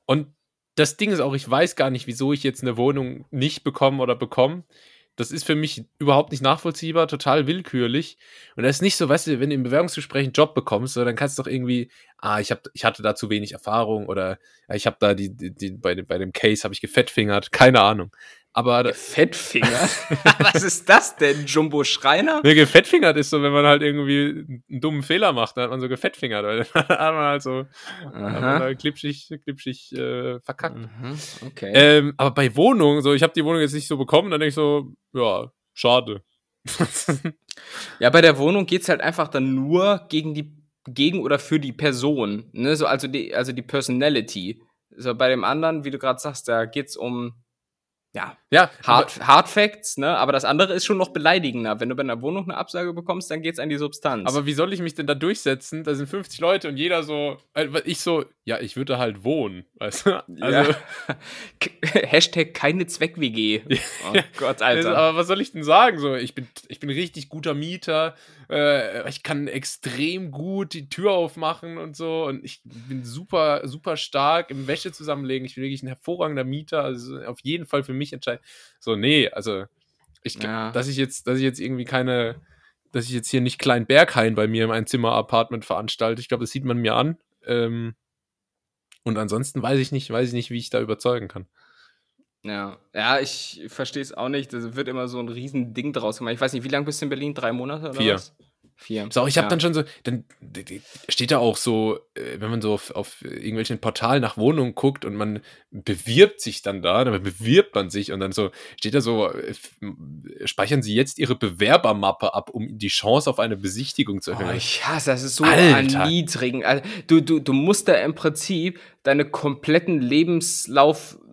Und das Ding ist auch, ich weiß gar nicht, wieso ich jetzt eine Wohnung nicht bekomme oder bekomme. Das ist für mich überhaupt nicht nachvollziehbar, total willkürlich. Und das ist nicht so, weißt du, wenn du im Bewerbungsgespräch einen Job bekommst, so, dann kannst du doch irgendwie, ah, ich, hab, ich hatte da zu wenig Erfahrung oder ja, ich habe da die, die, die, bei, dem- bei dem Case habe ich gefettfingert, keine Ahnung. Aber Fettfinger? Was ist das denn, Jumbo Schreiner? Nee, gefettfingert ist so, wenn man halt irgendwie einen dummen Fehler macht, dann hat man so gefettfingert, weil dann hat man halt so hat man klipschig, klipschig äh, verkackt. Mhm, Okay. Ähm, aber bei Wohnungen, so, ich habe die Wohnung jetzt nicht so bekommen, dann denke ich so, ja, schade. Ja, bei der Wohnung geht's halt einfach dann nur gegen die, gegen oder für die Person. Ne? So, also, die, also die Personality. So, bei dem anderen, wie du gerade sagst, da geht's um ja, ja, Hard, Hard Facts, ne? Aber das andere ist schon noch beleidigender. Wenn du bei einer Wohnung eine Absage bekommst, dann geht's an die Substanz. aber wie soll ich mich denn da durchsetzen? Da sind 50 Leute und jeder so, äh, ich so, ja, ich würde halt wohnen, weißt du? Also, ja. Hashtag keine Zweck-WG. Oh Gott, Alter. aber was soll ich denn sagen? So, ich bin, ich bin richtig guter Mieter. Äh, ich kann extrem gut die Tür aufmachen und so. Und ich bin super, super stark im Wäsche zusammenlegen. Ich bin wirklich ein hervorragender Mieter. Also auf jeden Fall für mich entscheiden. So, nee, also ich, Ja. dass ich jetzt, dass ich jetzt irgendwie keine, dass ich jetzt hier nicht Klein Berghain bei mir im Einzimmer-Apartment veranstalte. Ich glaube, das sieht man mir an. Ähm, und ansonsten weiß ich nicht, weiß ich nicht, wie ich da überzeugen kann. Ja, ja, ich verstehe es auch nicht. Das wird immer so ein riesen Ding draus gemacht. Ich weiß nicht, wie lange bist du in Berlin? Drei Monate oder Vier. was? Vier. So, ich habe Ja. dann schon so, dann steht da auch so, äh, wenn man so auf, auf irgendwelchen Portalen nach Wohnungen guckt und man bewirbt sich dann da, dann bewirbt man sich und dann so steht da so, äh, speichern Sie jetzt Ihre Bewerbermappe ab, um die Chance auf eine Besichtigung zu Oh, erhöhen. ich hasse, das ist so Alter. erniedrigend. Also, Du, du, du musst da im Prinzip deine kompletten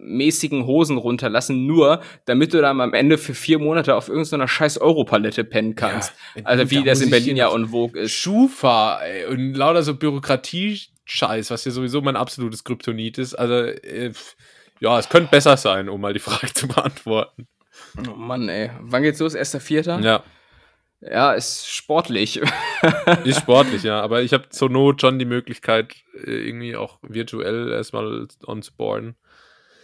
lebenslaufmäßigen Hosen runterlassen, nur damit du dann am Ende für vier Monate auf irgendeiner scheiß Europalette pennen kannst. Ja, also wie da das in Berlin ja en vogue ist. Schufa ey, und lauter so Bürokratie-Scheiß, was ja sowieso mein absolutes Kryptonit ist. Also, äh, ja, es könnte besser sein, um mal die Frage zu beantworten. Oh Mann, ey. Wann geht's los? Erster Vierter? Ja. Ja, ist sportlich. Ist sportlich, ja. Aber ich habe zur Not schon die Möglichkeit, äh, irgendwie auch virtuell erstmal onzuboarden.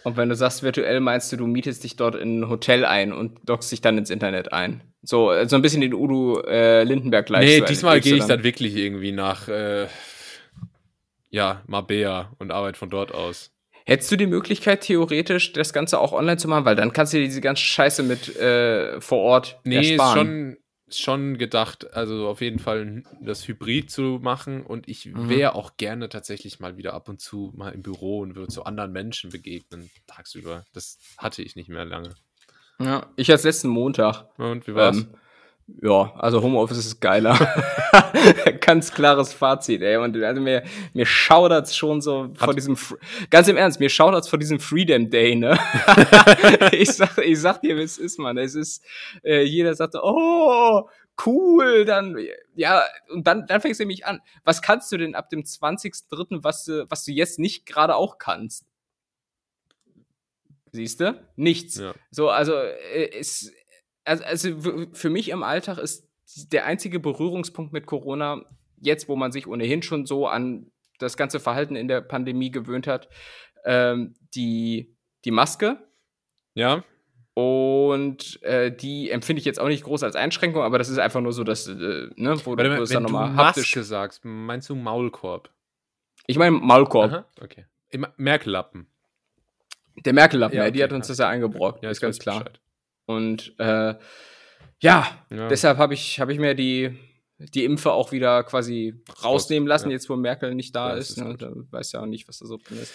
Und wenn du sagst virtuell, meinst du, du mietest dich dort in ein Hotel ein und dockst dich dann ins Internet ein. So, so ein bisschen den Udo äh, Lindenberg Lifestyle. Nee, diesmal gehe ich dann wirklich irgendwie nach äh, ja, Mabea und arbeite von dort aus. Hättest du die Möglichkeit, theoretisch das Ganze auch online zu machen? Weil dann kannst du dir diese ganze Scheiße mit äh, vor Ort nee, ersparen. Nee, schon, schon gedacht, also auf jeden Fall das Hybrid zu machen und ich mhm. wäre auch gerne tatsächlich mal wieder ab und zu mal im Büro und würde zu anderen Menschen begegnen tagsüber. Das hatte ich nicht mehr lange. Ja, ich als letzten Montag. Und wie war's? Ähm, ja, also Homeoffice ist geiler. ganz klares Fazit, ey. Und also mir, mir schaudert's schon so vor diesem, ganz im Ernst, mir schaudert's vor diesem Freedom Day, ne? ich sag, ich sag dir, wie es ist, man. Es ist, äh, jeder sagt, oh, cool, dann, ja, und dann, dann fängst du nämlich an. Was kannst du denn ab dem 20.03., was du, was du jetzt nicht gerade auch kannst? Siehst du? Nichts. Ja. So, also, äh, es, also, also für mich im Alltag ist der einzige Berührungspunkt mit Corona, jetzt wo man sich ohnehin schon so an das ganze Verhalten in der Pandemie gewöhnt hat, ähm, die, die Maske. Ja. Und äh, die empfinde ich jetzt auch nicht groß als Einschränkung, aber das ist einfach nur so, dass, äh, ne, wo Warte, du es dann nochmal Maske sagst, meinst du Maulkorb? Ich meine Maulkorb. Aha, okay. Merkellappen. Der Merkellappen, ja, okay, die hat uns ja. das ja eingebrockt, ja, ist ganz klar. Bescheid. Und äh, ja, ja, deshalb habe ich, hab ich mir die, die Impfe auch wieder quasi rausnehmen lassen, ja. jetzt wo Merkel nicht da ja, ist. ist ne? Da weiß ja auch nicht, was da so drin ist.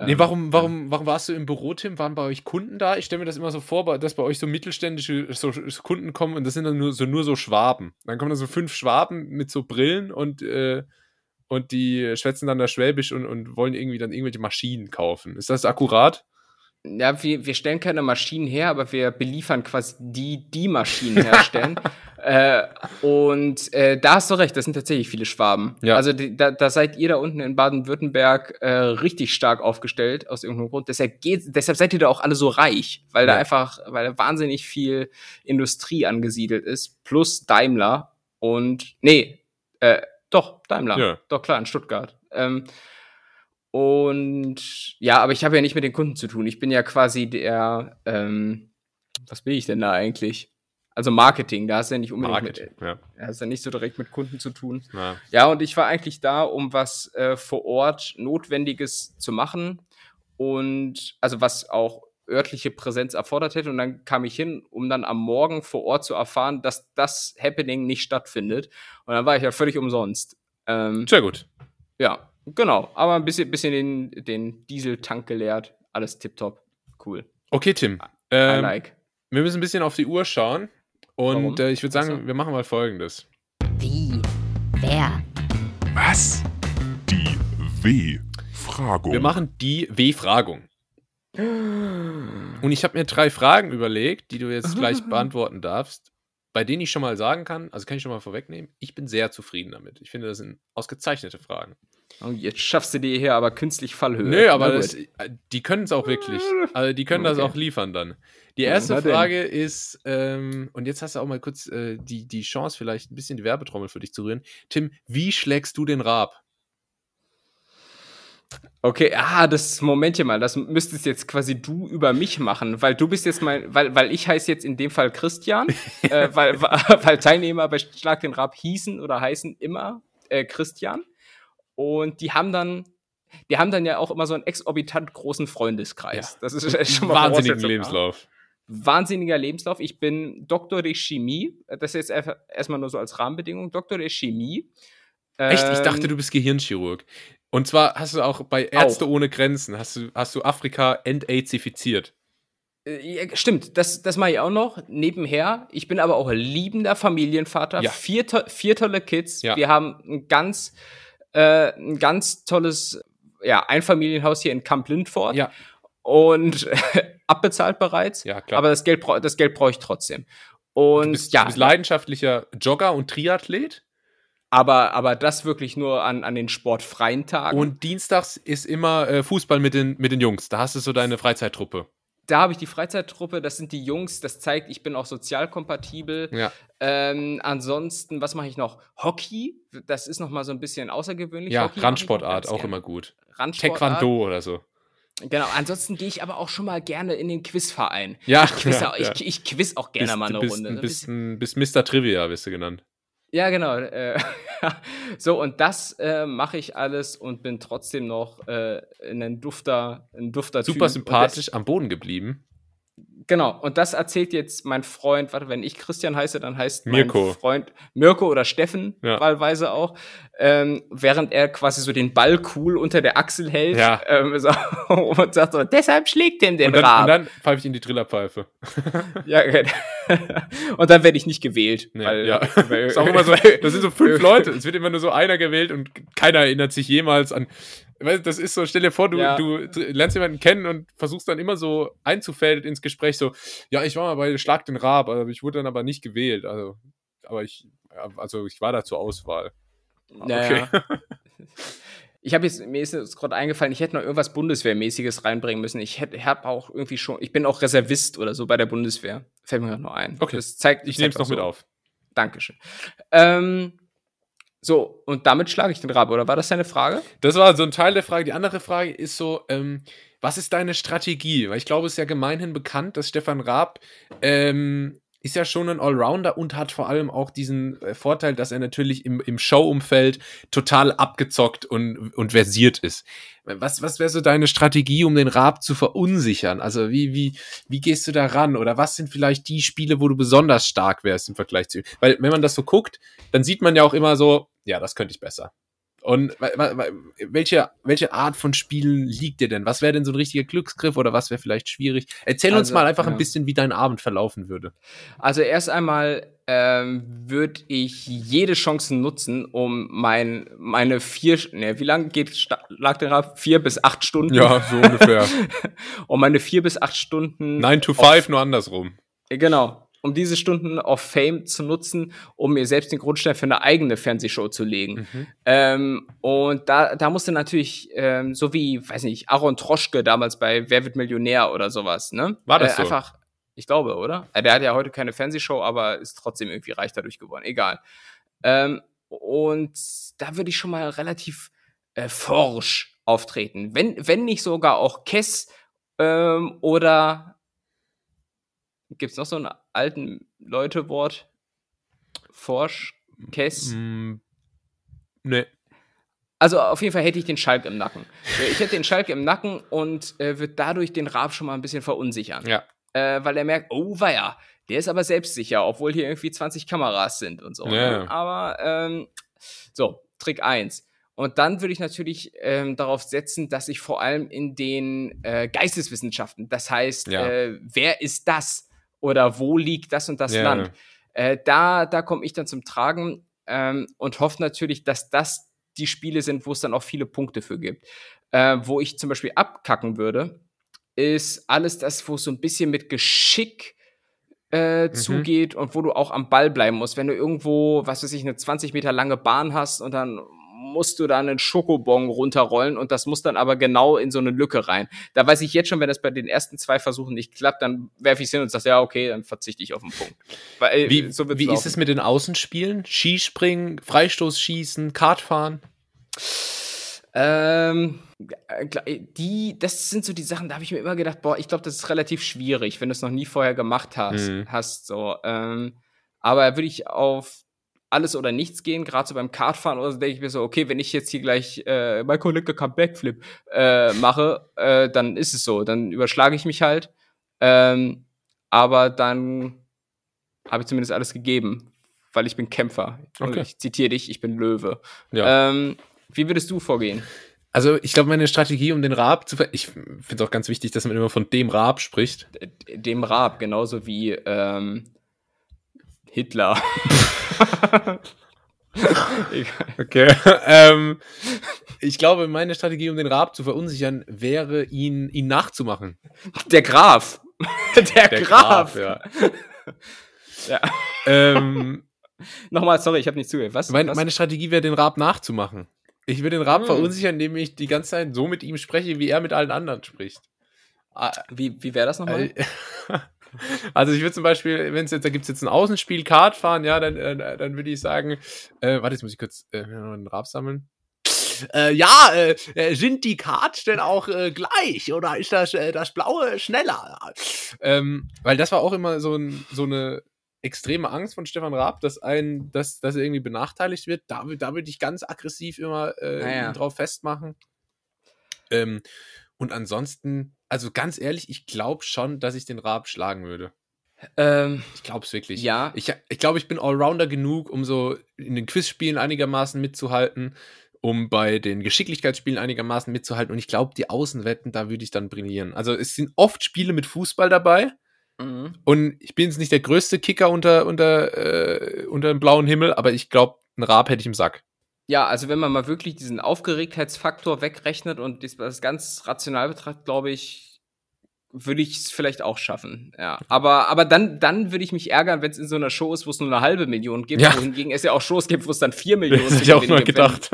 Nee, ähm, warum, warum, warum warst du im Büro, Tim? Waren bei euch Kunden da? Ich stelle mir das immer so vor, dass bei euch so mittelständische so Kunden kommen und das sind dann nur so, nur so Schwaben. Dann kommen da so fünf Schwaben mit so Brillen und, äh, und die schwätzen dann da Schwäbisch und, und wollen irgendwie dann irgendwelche Maschinen kaufen. Ist das akkurat? Ja, wir, wir stellen keine Maschinen her, aber wir beliefern quasi die, die Maschinen herstellen. äh, und äh, da hast du recht, das sind tatsächlich viele Schwaben. Ja. Also die, da, da seid ihr da unten in Baden-Württemberg äh, richtig stark aufgestellt, aus irgendeinem Grund. Deshalb, geht, deshalb seid ihr da auch alle so reich, weil ja. da einfach, weil da wahnsinnig viel Industrie angesiedelt ist, plus Daimler und, nee, äh, doch, Daimler. Ja. Doch, klar, in Stuttgart. Ähm, und ja, aber ich habe ja nicht mit den Kunden zu tun. Ich bin ja quasi der, ähm, was bin ich denn da eigentlich? Also Marketing, da hast du ja nicht unbedingt Marketing, mit, ja. hast ja nicht so direkt mit Kunden zu tun. Ja, ja und ich war eigentlich da, um was äh, vor Ort Notwendiges zu machen und also was auch örtliche Präsenz erfordert hätte. Und dann kam ich hin, um dann am Morgen vor Ort zu erfahren, dass das Happening nicht stattfindet. Und dann war ich ja völlig umsonst. Ähm, Sehr gut. Ja, Genau, aber ein bisschen, bisschen den, den Dieseltank geleert. Alles tipptopp. Cool. Okay, Tim. Ähm, I like. Wir müssen ein bisschen auf die Uhr schauen. Und äh, ich würde sagen, also. wir machen mal folgendes. Wie? Wer? Was? Die W-Fragung. Wir machen die W-Fragung. Und ich habe mir drei Fragen überlegt, die du jetzt gleich beantworten darfst, bei denen ich schon mal sagen kann, also kann ich schon mal vorwegnehmen, ich bin sehr zufrieden damit. Ich finde, das sind ausgezeichnete Fragen. Oh, jetzt schaffst du dir hier aber künstlich Fallhöhe. Nö, aber das, die können es auch wirklich. Also die können okay. das auch liefern dann. Die erste ja, Frage denn? ist, ähm, und jetzt hast du auch mal kurz äh, die, die Chance, vielleicht ein bisschen die Werbetrommel für dich zu rühren. Tim, wie schlägst du den Rab? Okay, ah, das Momentchen mal, das müsstest jetzt quasi du über mich machen, weil du bist jetzt mein, weil, weil ich heiße jetzt in dem Fall Christian, äh, weil, weil Teilnehmer bei Schlag den Rab hießen oder heißen immer äh, Christian. Und die haben dann, die haben dann ja auch immer so einen exorbitant großen Freundeskreis. Ja. Das ist schon mal wahnsinniger Lebenslauf. Wahnsinniger Lebenslauf. Ich bin Doktor der Chemie. Das ist jetzt erstmal nur so als Rahmenbedingung. Doktor der Chemie. Echt? Ich dachte, ähm, du bist Gehirnchirurg. Und zwar hast du auch bei Ärzte auch. ohne Grenzen, hast du, hast du Afrika entazifiziert. Äh, ja, stimmt, das, das mache ich auch noch nebenher. Ich bin aber auch liebender Familienvater. Ja. Vier, vier tolle Kids. Ja. Wir haben ein ganz äh, ein ganz tolles ja, Einfamilienhaus hier in Camp Lindfort. Ja. Und abbezahlt bereits. Ja, klar. Aber das Geld, das Geld brauche ich trotzdem. Und du bist, ja. Du bist leidenschaftlicher Jogger und Triathlet? Aber, aber das wirklich nur an, an den sportfreien Tagen. Und dienstags ist immer äh, Fußball mit den, mit den Jungs. Da hast du so deine Freizeittruppe. Da habe ich die Freizeittruppe, das sind die Jungs, das zeigt, ich bin auch sozial kompatibel. Ja. Ähm, ansonsten, was mache ich noch? Hockey, das ist noch mal so ein bisschen außergewöhnlich. Ja, Hockey ich Randsportart, auch immer gut. Randsportart. Taekwondo oder so. Genau, ansonsten gehe ich aber auch schon mal gerne in den Quizverein. Ja, Ich quiz, ja, auch, ja. ich, ich quiz auch gerne mal eine bist, Runde. Bist, bist, bist Mr. Trivia, bist du genannt. Ja, genau. Äh, so, und das äh, mache ich alles und bin trotzdem noch äh, ein Dufter, ein Dufter Super sympathisch, am Boden geblieben. Genau, und das erzählt jetzt mein Freund, warte, wenn ich Christian heiße, dann heißt Mirko. mein Freund Mirko oder Steffen, Ja. wahlweise auch, ähm, während er quasi so den Ball cool unter der Achsel hält Ja. ähm, so, und sagt so, deshalb schlägt dem den Und dann, Rab. und dann pfeife ich in die Trillerpfeife. ja, okay. und dann werde ich nicht gewählt. Ja, weil, ja. Weil, ist auch immer so, das sind so fünf Leute, es wird immer nur so einer gewählt und keiner erinnert sich jemals an. Weißt, das ist so, stell dir vor, du, Ja. du lernst jemanden kennen und versuchst dann immer so einzufädeln ins Gespräch, so, ja, ich war mal bei Schlag den Raab, aber ich wurde dann aber nicht gewählt. Also, aber ich, also ich war da zur Auswahl. Naja. Ich habe jetzt, mir ist jetzt gerade eingefallen, ich hätte noch irgendwas Bundeswehrmäßiges reinbringen müssen. Ich hätte, hab auch irgendwie schon, ich bin auch Reservist oder so bei der Bundeswehr. Fällt mir gerade noch ein. Okay. Das zeigt, Ich nehme es noch mit so. auf. Dankeschön. Ähm, so, und damit schlage ich den Rabe, oder war das deine Frage? Das war so ein Teil der Frage. Die andere Frage ist so, ähm, was ist deine Strategie? Weil ich glaube, es ist ja gemeinhin bekannt, dass Stefan Raab ähm, ist ja schon ein Allrounder und hat vor allem auch diesen äh, Vorteil, dass er natürlich im, im Show-Umfeld total abgezockt und, und versiert ist. Was, was wäre so deine Strategie, um den Raab zu verunsichern? Also wie, wie, wie gehst du da ran? Oder was sind vielleicht die Spiele, wo du besonders stark wärst im Vergleich zu ihm? Weil wenn man das so guckt, dann sieht man ja auch immer so, ja, das könnte ich besser. Und welche, welche Art von Spielen liegt dir denn? Was wäre denn so ein richtiger Glücksgriff oder was wäre vielleicht schwierig? Erzähl uns Also, mal einfach ja. ein bisschen, wie dein Abend verlaufen würde. Also erst einmal ähm, würde ich jede Chance nutzen, um mein, meine vier, ne, wie lange geht lag der Rabe? Vier bis acht Stunden. so ungefähr. um meine vier bis acht Stunden. 9 to auf- 5, nur andersrum. Genau. Um diese Stunden auf Fame zu nutzen, um mir selbst den Grundstein für eine eigene Fernsehshow zu legen. Mhm. Ähm, und da, da musste natürlich, ähm, so wie, weiß nicht, Aaron Troschke damals bei Wer wird Millionär oder sowas, ne? War das äh, so? Einfach, ich glaube, oder? Äh, Der hat ja heute keine Fernsehshow, aber ist trotzdem irgendwie reich dadurch geworden. Egal. Ähm, und da würde ich schon mal relativ äh, forsch auftreten. Wenn, wenn nicht sogar auch Kess ähm, oder Gibt es noch so ein alten Leute-Wort? Forsch, Kess. Mm, ne. Also auf jeden Fall hätte ich den Schalk im Nacken. Äh, Ich hätte den Schalk im Nacken und äh, würde dadurch den Raab schon mal ein bisschen verunsichern. Ja. Äh, weil er merkt, oh weia, der ist aber selbstsicher, obwohl hier irgendwie 20 Kameras sind und so. Ja, ne? ja. Aber ähm, so, Trick 1. Und dann würde ich natürlich ähm, darauf setzen, dass ich vor allem in den äh, Geisteswissenschaften, das heißt, Ja. äh, wer ist das oder wo liegt das und das Ja. Land, äh, da, da komme ich dann zum Tragen ähm, und hoffe natürlich, dass das die Spiele sind, wo es dann auch viele Punkte für gibt. Äh, wo ich zum Beispiel abkacken würde, ist alles das, wo es so ein bisschen mit Geschick äh, zugeht und wo du auch am Ball bleiben musst. Wenn du irgendwo, was weiß ich, eine 20 Meter lange Bahn hast und dann musst du da einen Schokobon runterrollen und das muss dann aber genau in so eine Lücke rein. Da weiß ich jetzt schon, wenn das bei den ersten zwei Versuchen nicht klappt, dann werfe ich es hin und sage, ja, okay, dann verzichte ich auf den Punkt. Weil, Wie, so wird's wie ist es mit den Außenspielen? Skispringen, Freistoßschießen, Kartfahren? Ähm, äh, gl- die, das sind so die Sachen, da habe ich mir immer gedacht, boah, ich glaube, das ist relativ schwierig, wenn du es noch nie vorher gemacht hast. Mhm. hast so. Ähm, aber würde ich auf alles oder nichts gehen, gerade so beim Kartfahren oder so, denke ich mir so, okay, wenn ich jetzt hier gleich äh, mein Kollege kann Backflip äh, mache, äh, dann ist es so, dann überschlage ich mich halt. Ähm, aber dann habe ich zumindest alles gegeben, weil ich bin Kämpfer. Und Okay. ich zitiere dich, ich bin Löwe. Ja. Ähm, wie würdest du vorgehen? Also, ich glaube, meine Strategie, um den Raab zu ver Ich finde es auch ganz wichtig, dass man immer von dem Raab spricht. dem Raab, genauso wie ähm, Hitler. Okay. ähm, ich glaube, meine Strategie, um den Raab zu verunsichern, wäre, ihn, ihn nachzumachen. Der Graf. Der, Graf. ja. Ja. ähm, Nochmal, sorry, ich habe nicht zugehört. Was? meine, Was? meine Strategie wäre, den Raab nachzumachen. Ich würde den Raab Hm. verunsichern, indem ich die ganze Zeit so mit ihm spreche, wie er mit allen anderen spricht. Ah, Wie, wie wäre das nochmal? Also ich würde zum Beispiel, wenn es jetzt, da gibt es jetzt ein Außenspiel, Kart fahren, ja, dann, äh, dann würde ich sagen, äh, warte, jetzt muss ich kurz äh, einen Rab sammeln. Äh, ja, äh, äh, sind die Kart denn auch äh, gleich oder ist das, äh, das Blaue schneller? Ähm, weil das war auch immer so, ein, so eine extreme Angst von Stefan Raab, dass ein, dass, dass er irgendwie benachteiligt wird. Da, da würde ich ganz aggressiv immer äh, ja. ihn drauf festmachen. Ähm, und ansonsten, also ganz ehrlich, ich glaube schon, dass ich den Raab schlagen würde. Ähm, Ich glaube es wirklich. ja, Ich, ich glaube, ich bin Allrounder genug, um so in den Quizspielen einigermaßen mitzuhalten, um bei den Geschicklichkeitsspielen einigermaßen mitzuhalten. Und ich glaube, die Außenwetten, da würde ich dann brillieren. Also es sind oft Spiele mit Fußball dabei. mhm. Und ich bin jetzt nicht der größte Kicker unter, unter, äh, unter dem blauen Himmel, aber ich glaube, einen Raab hätte ich im Sack. Ja, also wenn man mal wirklich diesen Aufgeregtheitsfaktor wegrechnet und das, ganz rational betrachtet, glaube ich, würde ich es vielleicht auch schaffen. Ja, aber, aber dann, dann würde ich mich ärgern, wenn es in so einer Show ist, wo es nur eine halbe Million gibt, Ja. wohingegen es ja auch Shows gibt, wo es dann vier Millionen Das hätte ich auch mal gibt, gedacht.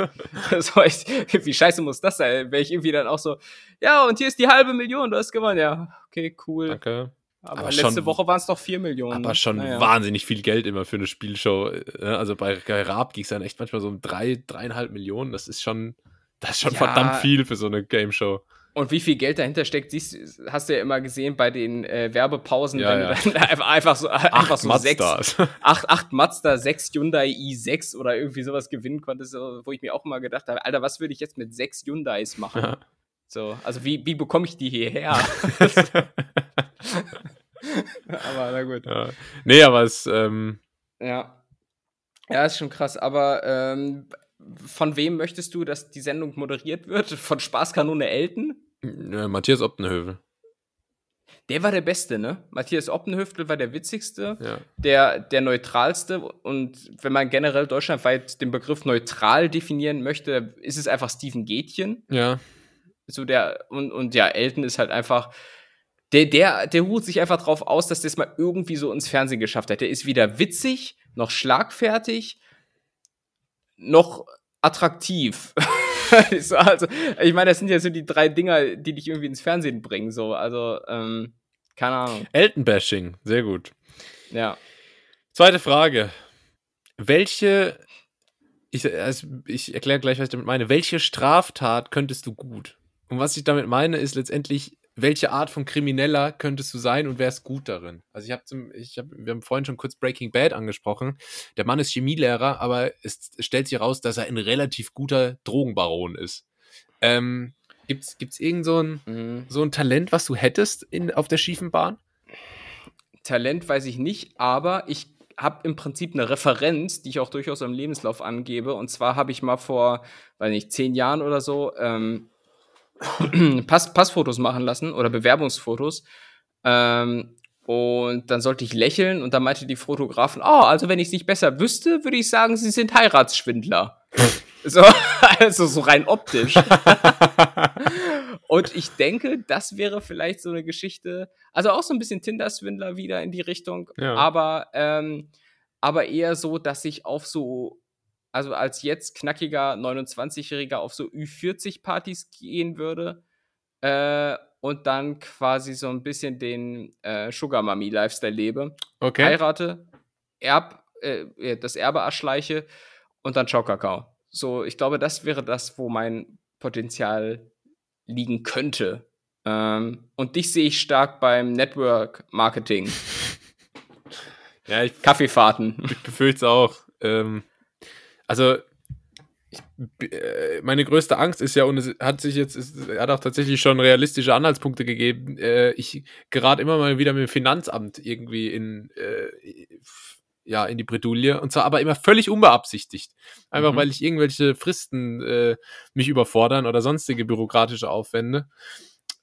So, ich, wie scheiße muss das sein? Wäre ich irgendwie dann auch so, ja, und hier ist die halbe Million, du hast gewonnen. Ja, okay, cool. Danke. Aber, Aber letzte schon- Woche waren es doch vier Millionen. Aber ne? schon Naja. wahnsinnig viel Geld immer für eine Spielshow. äh, Also bei, Raab ging es dann echt manchmal so um drei, dreieinhalb Millionen. Das ist schon, das ist schon Ja. verdammt viel für so eine Game Show. Und wie viel Geld dahinter steckt, siehst, hast du ja immer gesehen bei den äh, Werbepausen, Ja, wenn ja. du dann einfach, so, einfach so sechs, Mazdas. acht, acht Mazda, sechs Hyundai i6 oder irgendwie sowas gewinnen konntest, wo ich mir auch immer gedacht habe, Alter, was würde ich jetzt mit sechs Hyundais machen? So, also wie, wie bekomme ich die hierher? aber na gut. ja. Nee, aber es, ähm, Ja. Ja, ist schon krass. Aber ähm, von wem möchtest du, dass die Sendung moderiert wird? Von Spaßkanone Elton? äh, Matthias Optenhövel. Der war der Beste, ne? Matthias Oppenhöftel war der witzigste, Ja. der, der neutralste. Und wenn man generell deutschlandweit den Begriff neutral definieren möchte, ist es einfach Steven Gätchen. Ja. So der, und, und ja, Elton ist halt einfach. Der, der, der ruht sich einfach drauf aus, dass das mal irgendwie so ins Fernsehen geschafft hat. Der ist weder witzig, noch schlagfertig, noch attraktiv. so, also, ich meine, das sind ja so die drei Dinger, die dich irgendwie ins Fernsehen bringen. So, also, ähm, keine Ahnung. Elton-Bashing. Sehr gut. Ja. Zweite Frage. Welche, ich, also ich erkläre gleich, was ich damit meine. Welche Straftat könntest du gut? Und was ich damit meine, ist letztendlich, welche Art von Krimineller könntest du sein und wärst gut darin? Also ich habe zum, ich hab, wir haben vorhin schon kurz Breaking Bad angesprochen. Der Mann ist Chemielehrer, aber es stellt sich heraus, dass er ein relativ guter Drogenbaron ist. Ähm, gibt's, gibt's irgend so ein, Mhm. so ein Talent, was du hättest in, auf der schiefen Bahn? Talent weiß ich nicht, aber ich habe im Prinzip eine Referenz, die ich auch durchaus im Lebenslauf angebe. Und zwar habe ich mal vor, weiß nicht, zehn Jahren oder so ähm, Pass Passfotos machen lassen oder Bewerbungsfotos. Ähm, und dann sollte ich lächeln und dann meinte die Fotografin, oh, also wenn ich es nicht besser wüsste, würde ich sagen, Sie sind Heiratsschwindler. so, also so rein optisch. Und ich denke, das wäre vielleicht so eine Geschichte, also auch so ein bisschen Tinder-Swindler wieder in die Richtung, Ja. aber, ähm, aber eher so, dass ich auf so, also als jetzt knackiger 29-Jähriger auf so Ü40-Partys gehen würde äh, und dann quasi so ein bisschen den äh, Sugar Mami-Lifestyle lebe. Okay. Heirate, Erb, äh, das Erbe erschleiche und dann Ciao Kakao. So, ich glaube, das wäre das, wo mein Potenzial liegen könnte. Ähm, und dich sehe ich stark beim Network Marketing. Ja, ich Kaffeefahrten. Ich befürchte es auch. Ähm, also, ich, äh, meine größte Angst ist ja, und es hat sich jetzt, es hat auch tatsächlich schon realistische Anhaltspunkte gegeben. Äh, ich gerate immer mal wieder mit dem Finanzamt irgendwie in, äh, ja, in die Bredouille. Und zwar aber immer völlig unbeabsichtigt. Einfach Mhm. weil ich irgendwelche Fristen äh, mich überfordern oder sonstige bürokratische Aufwände.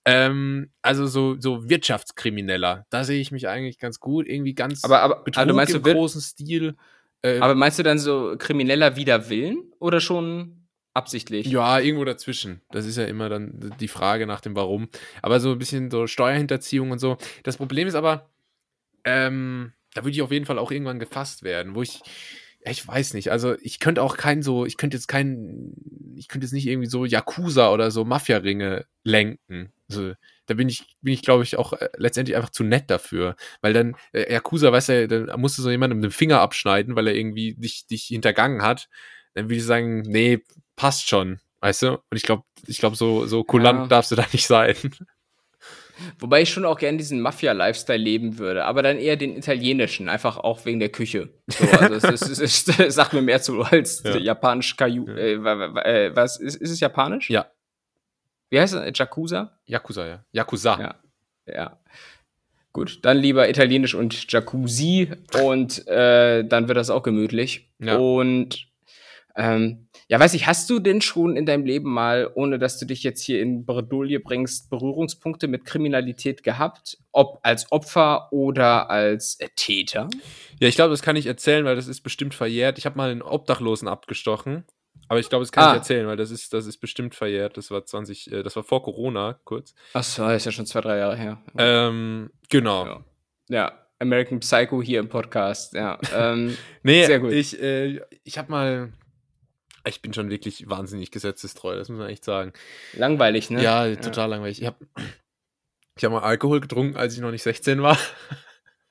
Ähm, also so, so Wirtschaftskrimineller, da sehe ich mich eigentlich ganz gut. Irgendwie ganz Aber, aber, Betrug du meinst, im du großen Stil. Äh, aber meinst du dann so krimineller wider Willen oder schon absichtlich? ja, irgendwo dazwischen. Das ist ja immer dann die Frage nach dem Warum. Aber so ein bisschen so Steuerhinterziehung und so. Das Problem ist aber, ähm, da würde ich auf jeden Fall auch irgendwann gefasst werden, wo ich, ich weiß nicht, also ich könnte auch kein so, ich könnte jetzt kein, ich könnte jetzt nicht irgendwie so Yakuza oder so Mafia-Ringe lenken. Also, da bin ich, bin ich, glaube ich, auch äh, letztendlich einfach zu nett dafür. Weil dann, äh, Yakuza, weißt du, dann musst du so jemandem den Finger abschneiden, weil er irgendwie dich, dich hintergangen hat. Dann würde ich sagen, nee, passt schon, weißt du? Und ich glaube, ich glaube, so, so kulant Ja. darfst du da nicht sein. Wobei ich schon auch gerne diesen Mafia-Lifestyle leben würde, aber dann eher den italienischen, einfach auch wegen der Küche. So, also es, ist, es, ist, es sagt mir mehr zu als Ja. japanisch Kaju. Äh, äh, was ist, ist es japanisch? Ja. Wie heißt es? Yakuza? Yakuza, ja. Yakuza. Ja. Ja. Gut, dann lieber italienisch und Jacuzzi und äh, dann wird das auch gemütlich. Ja. Und ähm, ja, weiß ich, hast du denn schon in deinem Leben mal, ohne dass du dich jetzt hier in Bredouille bringst, Berührungspunkte mit Kriminalität gehabt? Ob als Opfer oder als äh, Täter? Ja, ich glaube, das kann ich erzählen, weil das ist bestimmt verjährt. Ich habe mal einen Obdachlosen abgestochen. Aber ich glaube, das kann Ah. ich erzählen, weil das ist, das ist bestimmt verjährt. Das war 20, äh, das war vor Corona, kurz. Ach so, ist ja schon zwei, drei Jahre her. Ähm, genau. Ja. ja, American Psycho hier im Podcast. Ja, ähm, Nee, Sehr gut. ich, äh, ich habe mal. Ich bin schon wirklich wahnsinnig gesetzestreu, das muss man echt sagen. langweilig, ne? Ja, total langweilig. Ich habe ich hab mal Alkohol getrunken, als ich noch nicht 16 war.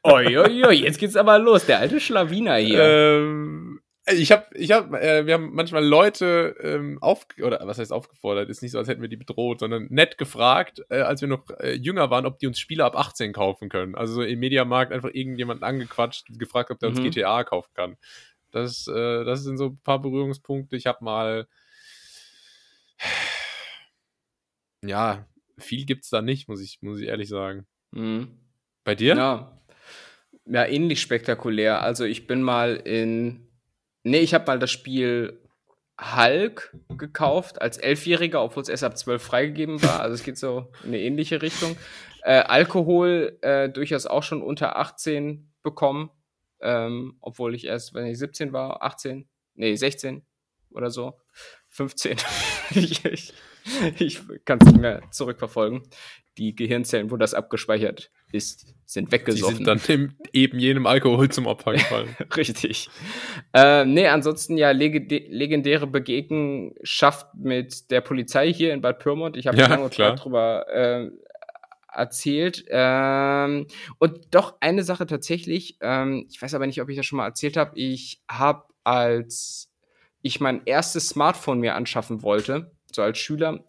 Oi, oi, oi, jetzt geht's aber los, der alte Schlawiner hier. Ähm, ich habe, ich hab, äh, wir haben manchmal Leute ähm, auf, oder was heißt aufgefordert, ist nicht so, als hätten wir die bedroht, sondern nett gefragt, äh, als wir noch äh, jünger waren, ob die uns Spiele ab 18 kaufen können. Also so im Mediamarkt einfach irgendjemanden angequatscht, gefragt, ob der uns Mhm. GTA kaufen kann. Das, äh, das sind so ein paar Berührungspunkte. Ich habe mal, ja, viel gibt's da nicht, muss ich, muss ich ehrlich sagen. Mhm. Bei dir? Ja. Ja, ähnlich spektakulär. Also ich bin mal in. Nee, ich habe mal das Spiel Hulk gekauft als Elfjähriger, obwohl es erst ab 12 freigegeben war. Also es geht so in eine ähnliche Richtung. Äh, Alkohol äh, durchaus auch schon unter 18 bekommen. Ähm, obwohl ich erst, wenn ich 17 war, 18, nee, 16 oder so, 15. ich ich, ich kann es nicht mehr zurückverfolgen. Die Gehirnzellen, wo das abgespeichert ist, sind Die weggesoffen. sind dann im, eben jenem Alkohol zum Opfer gefallen. Richtig. Äh, nee, ansonsten ja legendäre Begegnenschaft mit der Polizei hier in Bad Pyrmont. Ich habe Ja, lange klar. drüber äh, erzählt. Ähm, und doch eine Sache tatsächlich, ähm, ich weiß aber nicht, ob ich das schon mal erzählt habe. Ich habe, als ich mein erstes Smartphone mir anschaffen wollte, so als Schüler,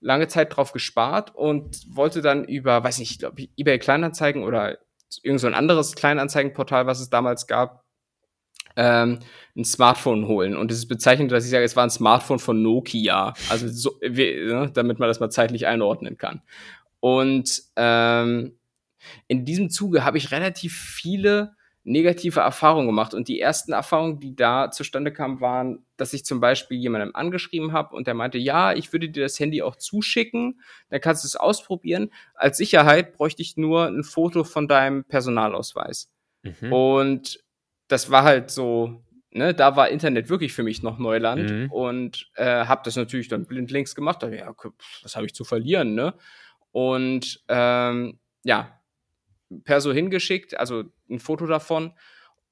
lange Zeit drauf gespart und wollte dann über, weiß nicht, ich glaube, eBay Kleinanzeigen oder irgend so ein anderes Kleinanzeigenportal, was es damals gab, ähm, ein Smartphone holen. Und es ist bezeichnend, dass ich sage, es war ein Smartphone von Nokia. Also so, wie, ne, damit man das mal zeitlich einordnen kann. Und ähm, in diesem Zuge habe ich relativ viele negative Erfahrungen gemacht. Und die ersten Erfahrungen, die da zustande kamen, waren, dass ich zum Beispiel jemandem angeschrieben habe und der meinte, ja, ich würde dir das Handy auch zuschicken, dann kannst du es ausprobieren. Als Sicherheit bräuchte ich nur ein Foto von deinem Personalausweis. Mhm. Und das war halt so, ne, da war Internet wirklich für mich noch Neuland Mhm. und äh, habe das natürlich dann blindlings gemacht. Da, ja, was habe ich zu verlieren, ne? Und ähm, ja, Perso hingeschickt, also ein Foto davon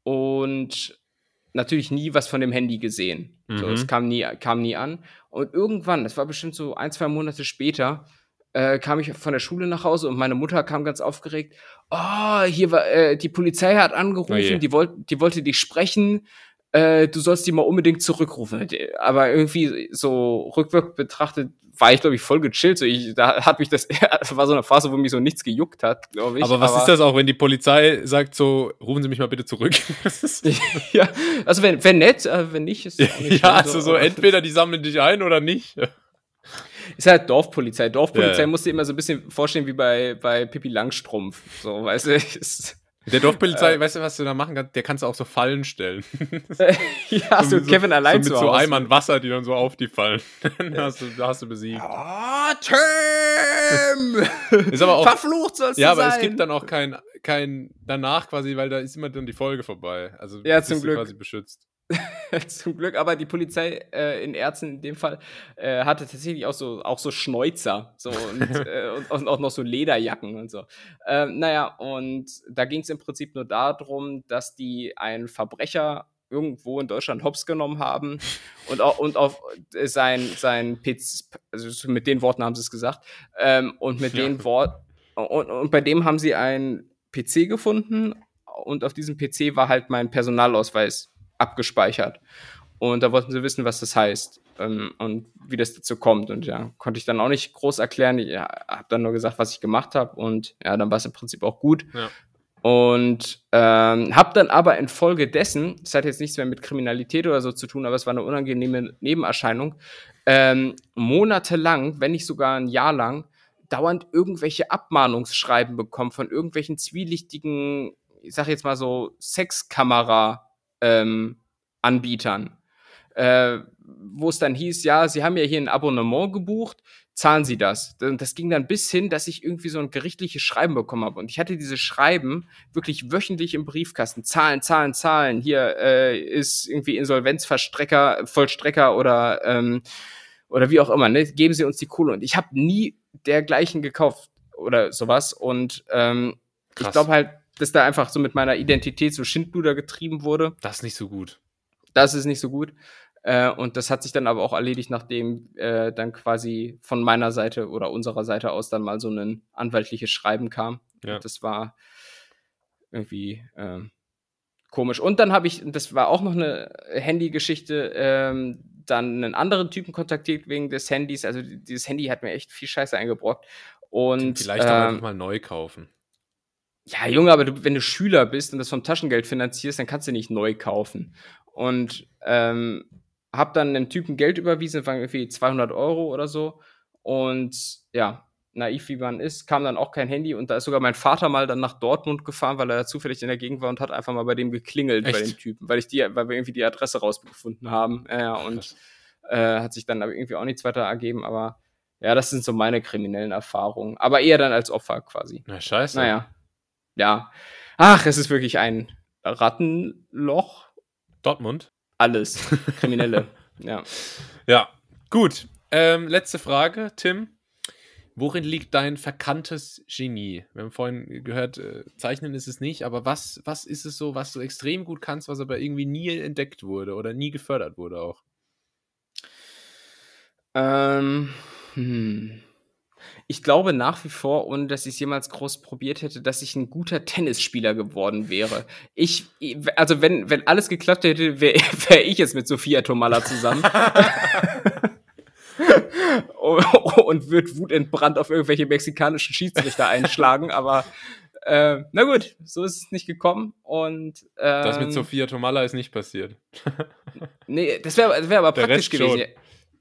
und natürlich nie was von dem Handy gesehen. So, Mhm. es kam nie, kam nie an. Und irgendwann, das war bestimmt so ein, zwei Monate später, äh, kam ich von der Schule nach Hause und meine Mutter kam ganz aufgeregt. Oh, hier war, äh, die Polizei hat Oh angerufen, die, wollt, die wollte dich sprechen. Äh, du sollst die mal unbedingt zurückrufen. Aber irgendwie so rückwirkend betrachtet war ich, glaube ich, voll gechillt. So, ich, da hat mich das, das war so eine Phase, wo mich so nichts gejuckt hat, glaube ich. Aber was ist das auch, wenn die Polizei sagt so, rufen Sie mich mal bitte zurück? Ja, also wenn, wenn nett, äh, wenn nicht, ist auch nicht ja, also so aber- entweder die sammeln dich ein oder nicht. Ist halt Dorfpolizei. Dorfpolizei Ja, ja. musst du dir immer so ein bisschen vorstellen wie bei, bei Pippi Langstrumpf. So, weißt du, ist, Der Dorfpolizei, weißt du, was du da machen kannst? Der kannst du auch so Fallen stellen. ja, so, mit Kevin allein so zu mit so. Eimern Wasser, die dann so auf die fallen. Dann hast du, da hast du besiegt. Oh, Tim! Ist aber auch, Verflucht sollst ja, du aber sein. es gibt dann auch kein, kein danach quasi, weil da ist immer dann die Folge vorbei. Also Ja, bist zum du Glück. quasi beschützt. Zum Glück, aber die Polizei äh, in Erzen in dem Fall äh, hatte tatsächlich auch so, auch so Schnäuzer so, und, äh, und, und auch noch so Lederjacken und so. Ähm, naja, und da ging es im Prinzip nur darum, dass die einen Verbrecher irgendwo in Deutschland hops genommen haben und, auch, und auf sein, sein PC, also mit den Worten haben sie es gesagt, ähm, und mit Ja. den Worten Und, und bei dem haben sie einen PC gefunden und auf diesem PC war halt mein Personalausweis abgespeichert. Und da wollten sie wissen, was das heißt ähm, und wie das dazu kommt. Und ja, konnte ich dann auch nicht groß erklären. Ich ja, habe dann nur gesagt, was ich gemacht habe. Und ja, dann war es im Prinzip auch gut. Ja. Und ähm, habe dann aber infolgedessen, das hat jetzt nichts mehr mit Kriminalität oder so zu tun, aber es war eine unangenehme Nebenerscheinung, ähm, monatelang, wenn nicht sogar ein Jahr lang, dauernd irgendwelche Abmahnungsschreiben bekommen von irgendwelchen zwielichtigen, ich sag jetzt mal so, Sexkamera-Anbietern. äh, wo es dann hieß, ja, Sie haben ja hier ein Abonnement gebucht, zahlen Sie das. Und das ging dann bis hin, dass ich irgendwie so ein gerichtliches Schreiben bekommen habe. Und ich hatte diese Schreiben wirklich wöchentlich im Briefkasten. Zahlen, Zahlen, Zahlen. Hier äh, ist irgendwie Insolvenzverstrecker, Vollstrecker oder, ähm, oder wie auch immer. Ne? Geben Sie uns die Kohle. Und ich habe nie dergleichen gekauft oder sowas. Und ähm, ich glaube halt, dass da einfach so mit meiner Identität so Schindluder getrieben wurde. Das ist nicht so gut. Das ist nicht so gut. Äh, und das hat sich dann aber auch erledigt, nachdem äh, dann quasi von meiner Seite oder unserer Seite aus dann mal so ein anwaltliches Schreiben kam. Ja. Und das war irgendwie ähm, komisch. Und dann habe ich, das war auch noch eine Handygeschichte, ähm, dann einen anderen Typen kontaktiert wegen des Handys. Also dieses Handy hat mir echt viel Scheiße eingebrockt. Und Vielleicht auch ähm, einfach mal neu kaufen. Ja, Junge, aber du, wenn du Schüler bist und das vom Taschengeld finanzierst, dann kannst du nicht neu kaufen. Und ähm, hab dann einem Typen Geld überwiesen, waren irgendwie 200 Euro oder so. Und ja, naiv wie man ist, kam dann auch kein Handy. Und da ist sogar mein Vater mal dann nach Dortmund gefahren, weil er zufällig in der Gegend war und hat einfach mal bei dem geklingelt, bei Echt? dem Typen, weil ich die, weil wir irgendwie die Adresse rausgefunden haben. Ja, und äh, hat sich dann aber irgendwie auch nichts weiter ergeben. Aber ja, das sind so meine kriminellen Erfahrungen. Aber eher dann als Opfer quasi. Na, scheiße. Naja. Ja. Ach, es ist wirklich ein Rattenloch. Dortmund? Alles. Kriminelle. ja. Ja, gut. Ähm, letzte Frage, Tim. Worin liegt dein verkanntes Genie? Wir haben vorhin gehört, äh, Zeichnen ist es nicht, aber was, was ist es so, was du extrem gut kannst, was aber irgendwie nie entdeckt wurde oder nie gefördert wurde auch? Ähm, hm. Ich glaube nach wie vor, ohne dass ich es jemals groß probiert hätte, dass ich ein guter Tennisspieler geworden wäre. Ich, also wenn, wenn alles geklappt hätte, wäre wär ich jetzt mit Sophia Tomalla zusammen. und wird wutentbrannt auf irgendwelche mexikanischen Schiedsrichter einschlagen, aber äh, na gut, so ist es nicht gekommen. Und ähm, Das mit Sophia Tomalla ist nicht passiert. Nee, das wäre wär aber Der praktisch Rest schon.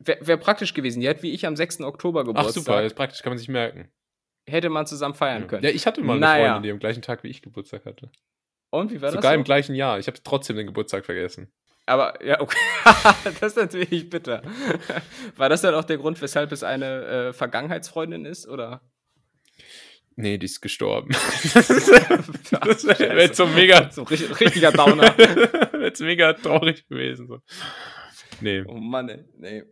Wäre wär praktisch gewesen. Die hat wie ich am 6. Oktober Ach Geburtstag. super, das ist praktisch, kann man sich merken. Hätte man zusammen feiern können. Ja, ich hatte mal eine Naja. Freundin, die am gleichen Tag wie ich Geburtstag hatte. Und wie war Sogar das? im So? gleichen Jahr. Ich habe trotzdem den Geburtstag vergessen. Aber ja, okay. das ist natürlich bitter. War das dann auch der Grund, weshalb es eine äh, Vergangenheitsfreundin ist? Oder? Nee, die ist gestorben. das wäre wär so mega, So richtig, richtiger Downer. wäre jetzt mega traurig gewesen. So. Nee. oh Mann, ey. nee.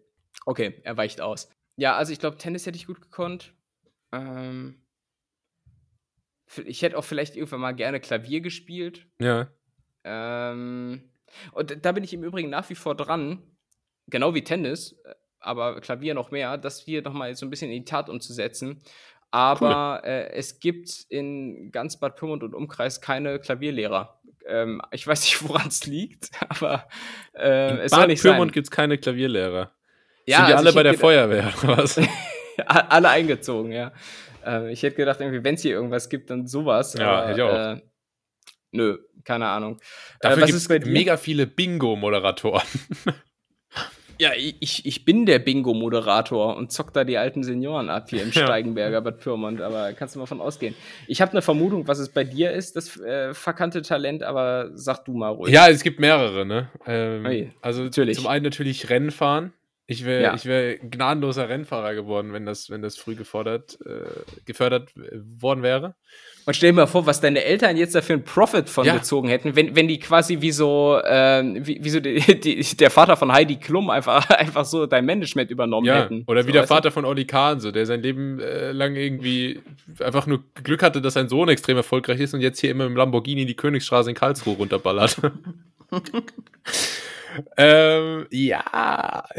Okay, er weicht aus. Ja, also ich glaube, Tennis hätte ich gut gekonnt. Ähm, ich hätte auch vielleicht irgendwann mal gerne Klavier gespielt. Ja. Ähm, und da bin ich im Übrigen nach wie vor dran, genau wie Tennis, äh, aber Klavier noch mehr, das hier nochmal so ein bisschen in die Tat umzusetzen. Aber äh, es gibt in ganz Bad Pyrmont und Umkreis keine Klavierlehrer. Ähm, ich weiß nicht, woran es liegt, aber äh, es soll Bad nicht Pyrmont gibt es keine Klavierlehrer. Ja, Sind die also alle bei der Feuerwehr, oder was? alle eingezogen, ja. Äh, ich hätte gedacht, irgendwie, wenn es hier irgendwas gibt, dann sowas. Ja, aber, hätte ich auch. Äh, nö, keine Ahnung. Dafür äh, gibt mega viele Bingo-Moderatoren. Ja, ich, ich bin der Bingo-Moderator und zock da die alten Senioren ab hier im Ja. Steigenberger Bad Pyrmont, aber kannst du mal von ausgehen. Ich habe eine Vermutung, was es bei dir ist, das äh, verkannte Talent, aber sag du mal ruhig. Ja, es gibt mehrere, ne? Ähm, Ui, also natürlich. zum einen natürlich Rennfahren. Ich wäre Ja. ich wär gnadenloser Rennfahrer geworden, wenn das, wenn das früh gefordert, äh, gefördert äh, worden wäre. Und stell dir mal vor, was deine Eltern jetzt dafür einen Profit von Ja. gezogen hätten, wenn, wenn die quasi wie so, ähm, wie, wie so die, die, der Vater von Heidi Klum einfach, einfach so dein Management übernommen Ja, hätten. oder so, wie der weißt du? Vater von Oli Kahn, so, der sein Leben äh, lang irgendwie einfach nur Glück hatte, dass sein Sohn extrem erfolgreich ist und jetzt hier immer im Lamborghini die Königsstraße in Karlsruhe runterballert. ähm, ja.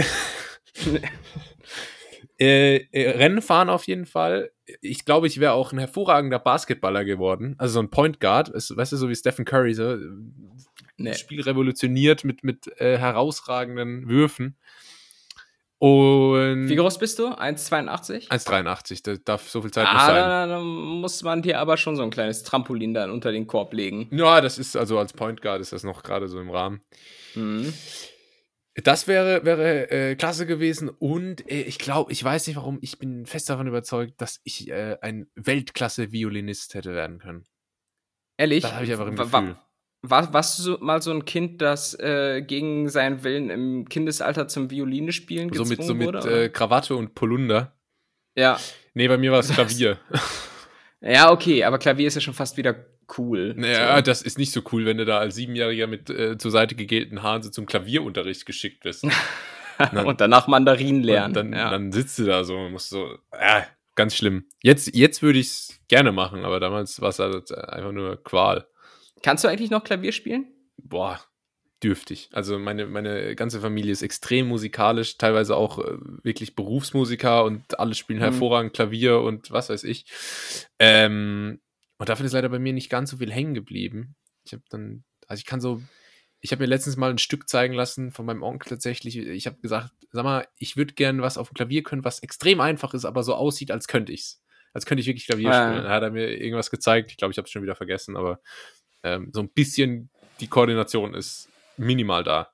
Äh, äh, Rennen fahren auf jeden Fall. Ich glaube, ich wäre auch ein hervorragender Basketballer geworden. Also so ein Point Guard, ist, weißt du, so wie Stephen Curry, so Nee. das Spiel revolutioniert mit, mit äh, herausragenden Würfen. Und Wie groß bist du? 1,82? 1,83, da darf so viel Zeit nicht Ah, sein. da, da muss man dir aber schon so ein kleines Trampolin dann unter den Korb legen. Ja, das ist also als Point Guard ist das noch gerade so im Rahmen. Mhm. Das wäre, wäre äh, klasse gewesen und äh, ich glaube, ich weiß nicht warum, ich bin fest davon überzeugt, dass ich äh, ein Weltklasse-Violinist hätte werden können. Ehrlich? Das habe ich einfach im Gefühl. War, warst du so, mal so ein Kind, das äh, gegen seinen Willen im Kindesalter zum Violine spielen So gezwungen mit, so mit wurde? oder? äh, Krawatte und Polunder. ja. Nee, bei mir war es Klavier. ja, okay, aber Klavier ist ja schon fast wieder cool. naja, so. das ist nicht so cool, wenn du da als Siebenjähriger mit äh, zur Seite gegelten Haaren so zum Klavierunterricht geschickt wirst. dann- und danach Mandarin lernen. Dann, ja. dann sitzt du da so und musst so, äh, ganz schlimm. Jetzt, jetzt würde ich es gerne machen, aber damals war es halt einfach nur Qual. Kannst du eigentlich noch Klavier spielen? Boah, dürftig. Also meine, meine ganze Familie ist extrem musikalisch, teilweise auch äh, wirklich Berufsmusiker und alle spielen Mhm. hervorragend Klavier und was weiß ich. Ähm, und davon ist leider bei mir nicht ganz so viel hängen geblieben. Ich habe dann, also ich kann so, ich habe mir letztens mal ein Stück zeigen lassen von meinem Onkel tatsächlich. Ich habe gesagt, sag mal, ich würde gern was auf dem Klavier können, was extrem einfach ist, aber so aussieht, als könnte ich's. Als könnte ich wirklich Klavier Ah. spielen. Da hat er mir irgendwas gezeigt. Ich glaube, ich habe es schon wieder vergessen, aber ähm, so ein bisschen die Koordination ist minimal da.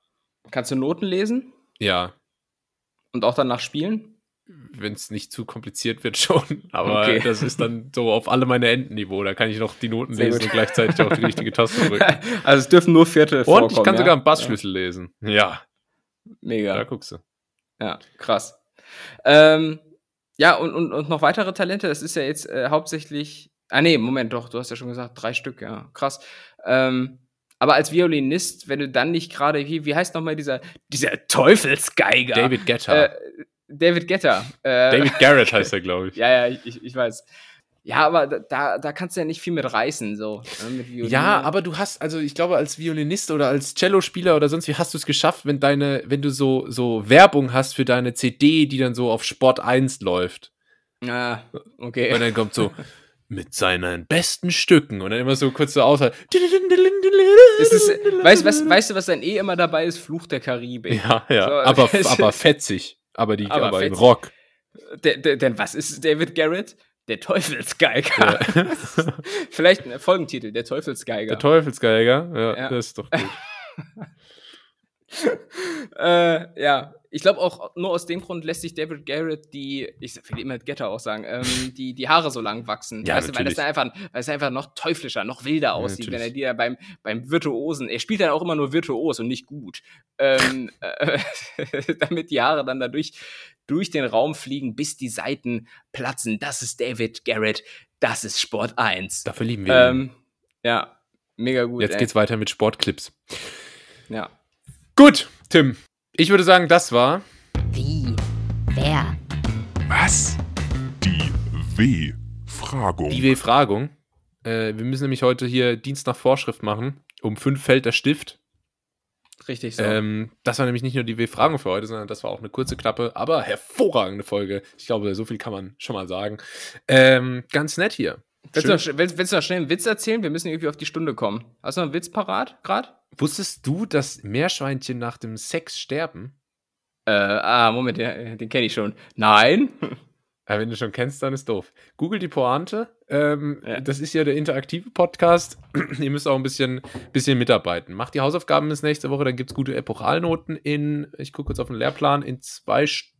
Kannst du Noten lesen Ja, und auch danach spielen? wenn es nicht zu kompliziert wird schon, aber Okay. das ist dann so auf alle meine Entenniveau. Da kann ich noch die Noten Sehr lesen gut. und gleichzeitig auch die richtige Taste drücken. also es dürfen nur Viertel Und ich kann sogar einen ja? Bassschlüssel lesen. Ja, Ja. Mega. da guckst du. Ja, krass. Ähm, ja, und, und, und noch weitere Talente, das ist ja jetzt äh, hauptsächlich. Ah, nee, Moment, doch, du hast ja schon gesagt, drei Stück, ja, krass. Ähm, aber als Violinist, wenn du dann nicht gerade, wie, wie heißt nochmal dieser, dieser Teufelsgeiger? David Guetta. Äh, David Getter. Äh, David Garrett heißt er, glaube ich. Ja, ja, ich, ich weiß. Ja, aber da- da, kannst du ja nicht viel mit reißen, so. Ne, mit. Ja, aber du hast, also ich glaube, als Violinist oder als Cellospieler oder sonst wie hast du es geschafft, wenn deine, wenn du so, so Werbung hast für deine CD, die dann so auf Sport 1 läuft. Ah, okay. Und dann kommt so mit seinen besten Stücken und dann immer so kurz so aus. Weißt, weißt, weißt du, was dann eh immer dabei ist? Fluch der Karibik. Ja, ja, So, aber, aber fetzig. Aber, die, Aber aber, fetzig. Rock. Der, der, denn was ist David Garrett? Der Teufelsgeiger. Vielleicht ein Folgentitel, der Teufelsgeiger. Der Teufelsgeiger. Ja, Ja. das ist doch gut. äh, ja, ich glaube auch nur aus dem Grund lässt sich David Garrett die, ich will immer Getter auch sagen, ähm, die, die Haare so lang wachsen. Ja, weißt du, weil das dann einfach, weil es einfach noch teuflischer, noch wilder aussieht, wenn er die da beim, beim Virtuosen, er spielt dann auch immer nur virtuos und nicht gut. Ähm, äh, damit die Haare dann dadurch durch den Raum fliegen, bis die Seiten platzen. Das ist David Garrett, das ist Sport 1. Dafür lieben wir ihn. Ähm, ja, mega gut. Jetzt ey. geht's weiter mit Sportclips. Ja. Gut, Tim. Ich würde sagen, das war Wie? Wer? Was? Die W-Fragung. die W-Fragung. Äh, wir müssen nämlich heute hier Dienst nach Vorschrift machen. Um fünf fällt der Stift. Richtig so. Ähm, das war nämlich nicht nur die W-Fragung für heute, sondern das war auch eine kurze, knappe, aber hervorragende Folge. Ich glaube, so viel kann man schon mal sagen. Ähm, ganz nett hier. Willst Schön. du, noch, willst, willst du noch schnell einen Witz erzählen? Wir müssen irgendwie auf die Stunde kommen. Hast du noch einen Witz parat gerade? Wusstest du, dass Meerschweinchen nach dem Sex sterben? Äh, ah, Moment, den, den kenne ich schon. Nein. Ja, wenn du schon kennst, dann ist doof. Google die Pointe. Ähm, Ja. Das ist ja der interaktive Podcast. Ihr müsst auch ein bisschen, bisschen mitarbeiten. Macht die Hausaufgaben bis nächste Woche, dann gibt es gute Epochalnoten in, ich gucke kurz auf den Lehrplan, in zwei Stunden.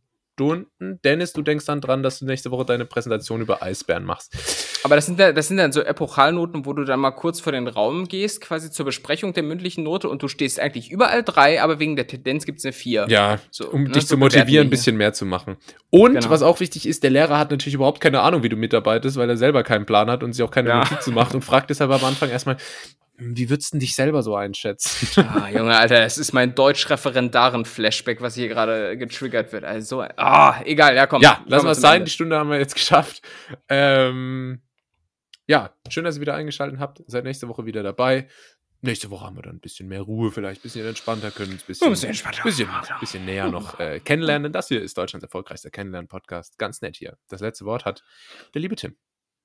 Dennis, du denkst dann dran, dass du nächste Woche deine Präsentation über Eisbären machst. Aber das sind, da- das sind dann so Epochalnoten, wo du dann mal kurz vor den Raum gehst, quasi zur Besprechung der mündlichen Note und du stehst eigentlich überall drei, aber wegen der Tendenz gibt es eine vier. Ja, So, um ne, dich so zu motivieren, ein bisschen mehr zu machen. Und Genau. was auch wichtig ist, der Lehrer hat natürlich überhaupt keine Ahnung, wie du mitarbeitest, weil er selber keinen Plan hat und sich auch keine Ja. Notizen macht und fragt deshalb am Anfang erstmal, wie würdest du dich selber so einschätzen? Ah, Junge, Alter, es ist mein Deutsch-Referendaren-Flashback, was hier gerade getriggert wird. Also, ah, egal, ja, komm. Ja, es zum sein. Ende. Die Stunde haben wir jetzt geschafft. Ähm, ja, schön, dass ihr wieder eingeschaltet habt. Seid nächste Woche wieder dabei. nächste Woche haben wir dann ein bisschen mehr Ruhe, vielleicht ein bisschen entspannter, können uns ein bisschen, Ein bisschen entspannter. bisschen, bisschen näher noch äh, kennenlernen. Das hier ist Deutschlands erfolgreichster Kennenlernen-Podcast. Ganz nett hier. Das letzte Wort hat der liebe Tim.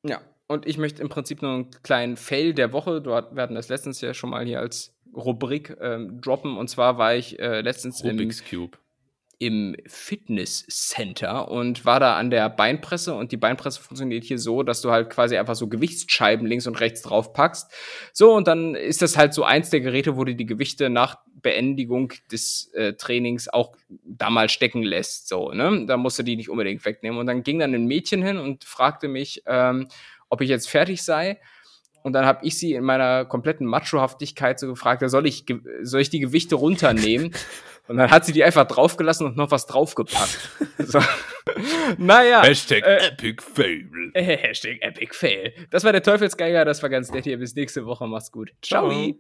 Ja, und ich möchte im Prinzip nur einen kleinen Fail der Woche. Dort werden das letztens ja schon mal hier als Rubrik ähm, droppen. Und zwar war ich äh, letztens im, Rubik's Cube. im Fitnesscenter und war da an der Beinpresse und die Beinpresse funktioniert hier so, dass du halt quasi einfach so Gewichtsscheiben links und rechts drauf packst. So, und dann ist das halt so eins der Geräte, wo du die Gewichte nach Beendigung des äh, Trainings auch da mal stecken lässt. So, ne? Da musst du die nicht unbedingt wegnehmen. Und dann ging dann ein Mädchen hin und fragte mich, ähm, ob ich jetzt fertig sei. Und dann habe ich sie in meiner kompletten Machohaftigkeit so gefragt, soll ich, soll ich die Gewichte runternehmen? Und dann hat sie die einfach draufgelassen und noch was draufgepackt. So. naja. Hashtag äh, Epic Fail. Äh, Hashtag Epic Fail. Das war der Teufelsgeiger, das war ganz nett hier. Bis nächste Woche. Mach's gut. Ciao. Ciao.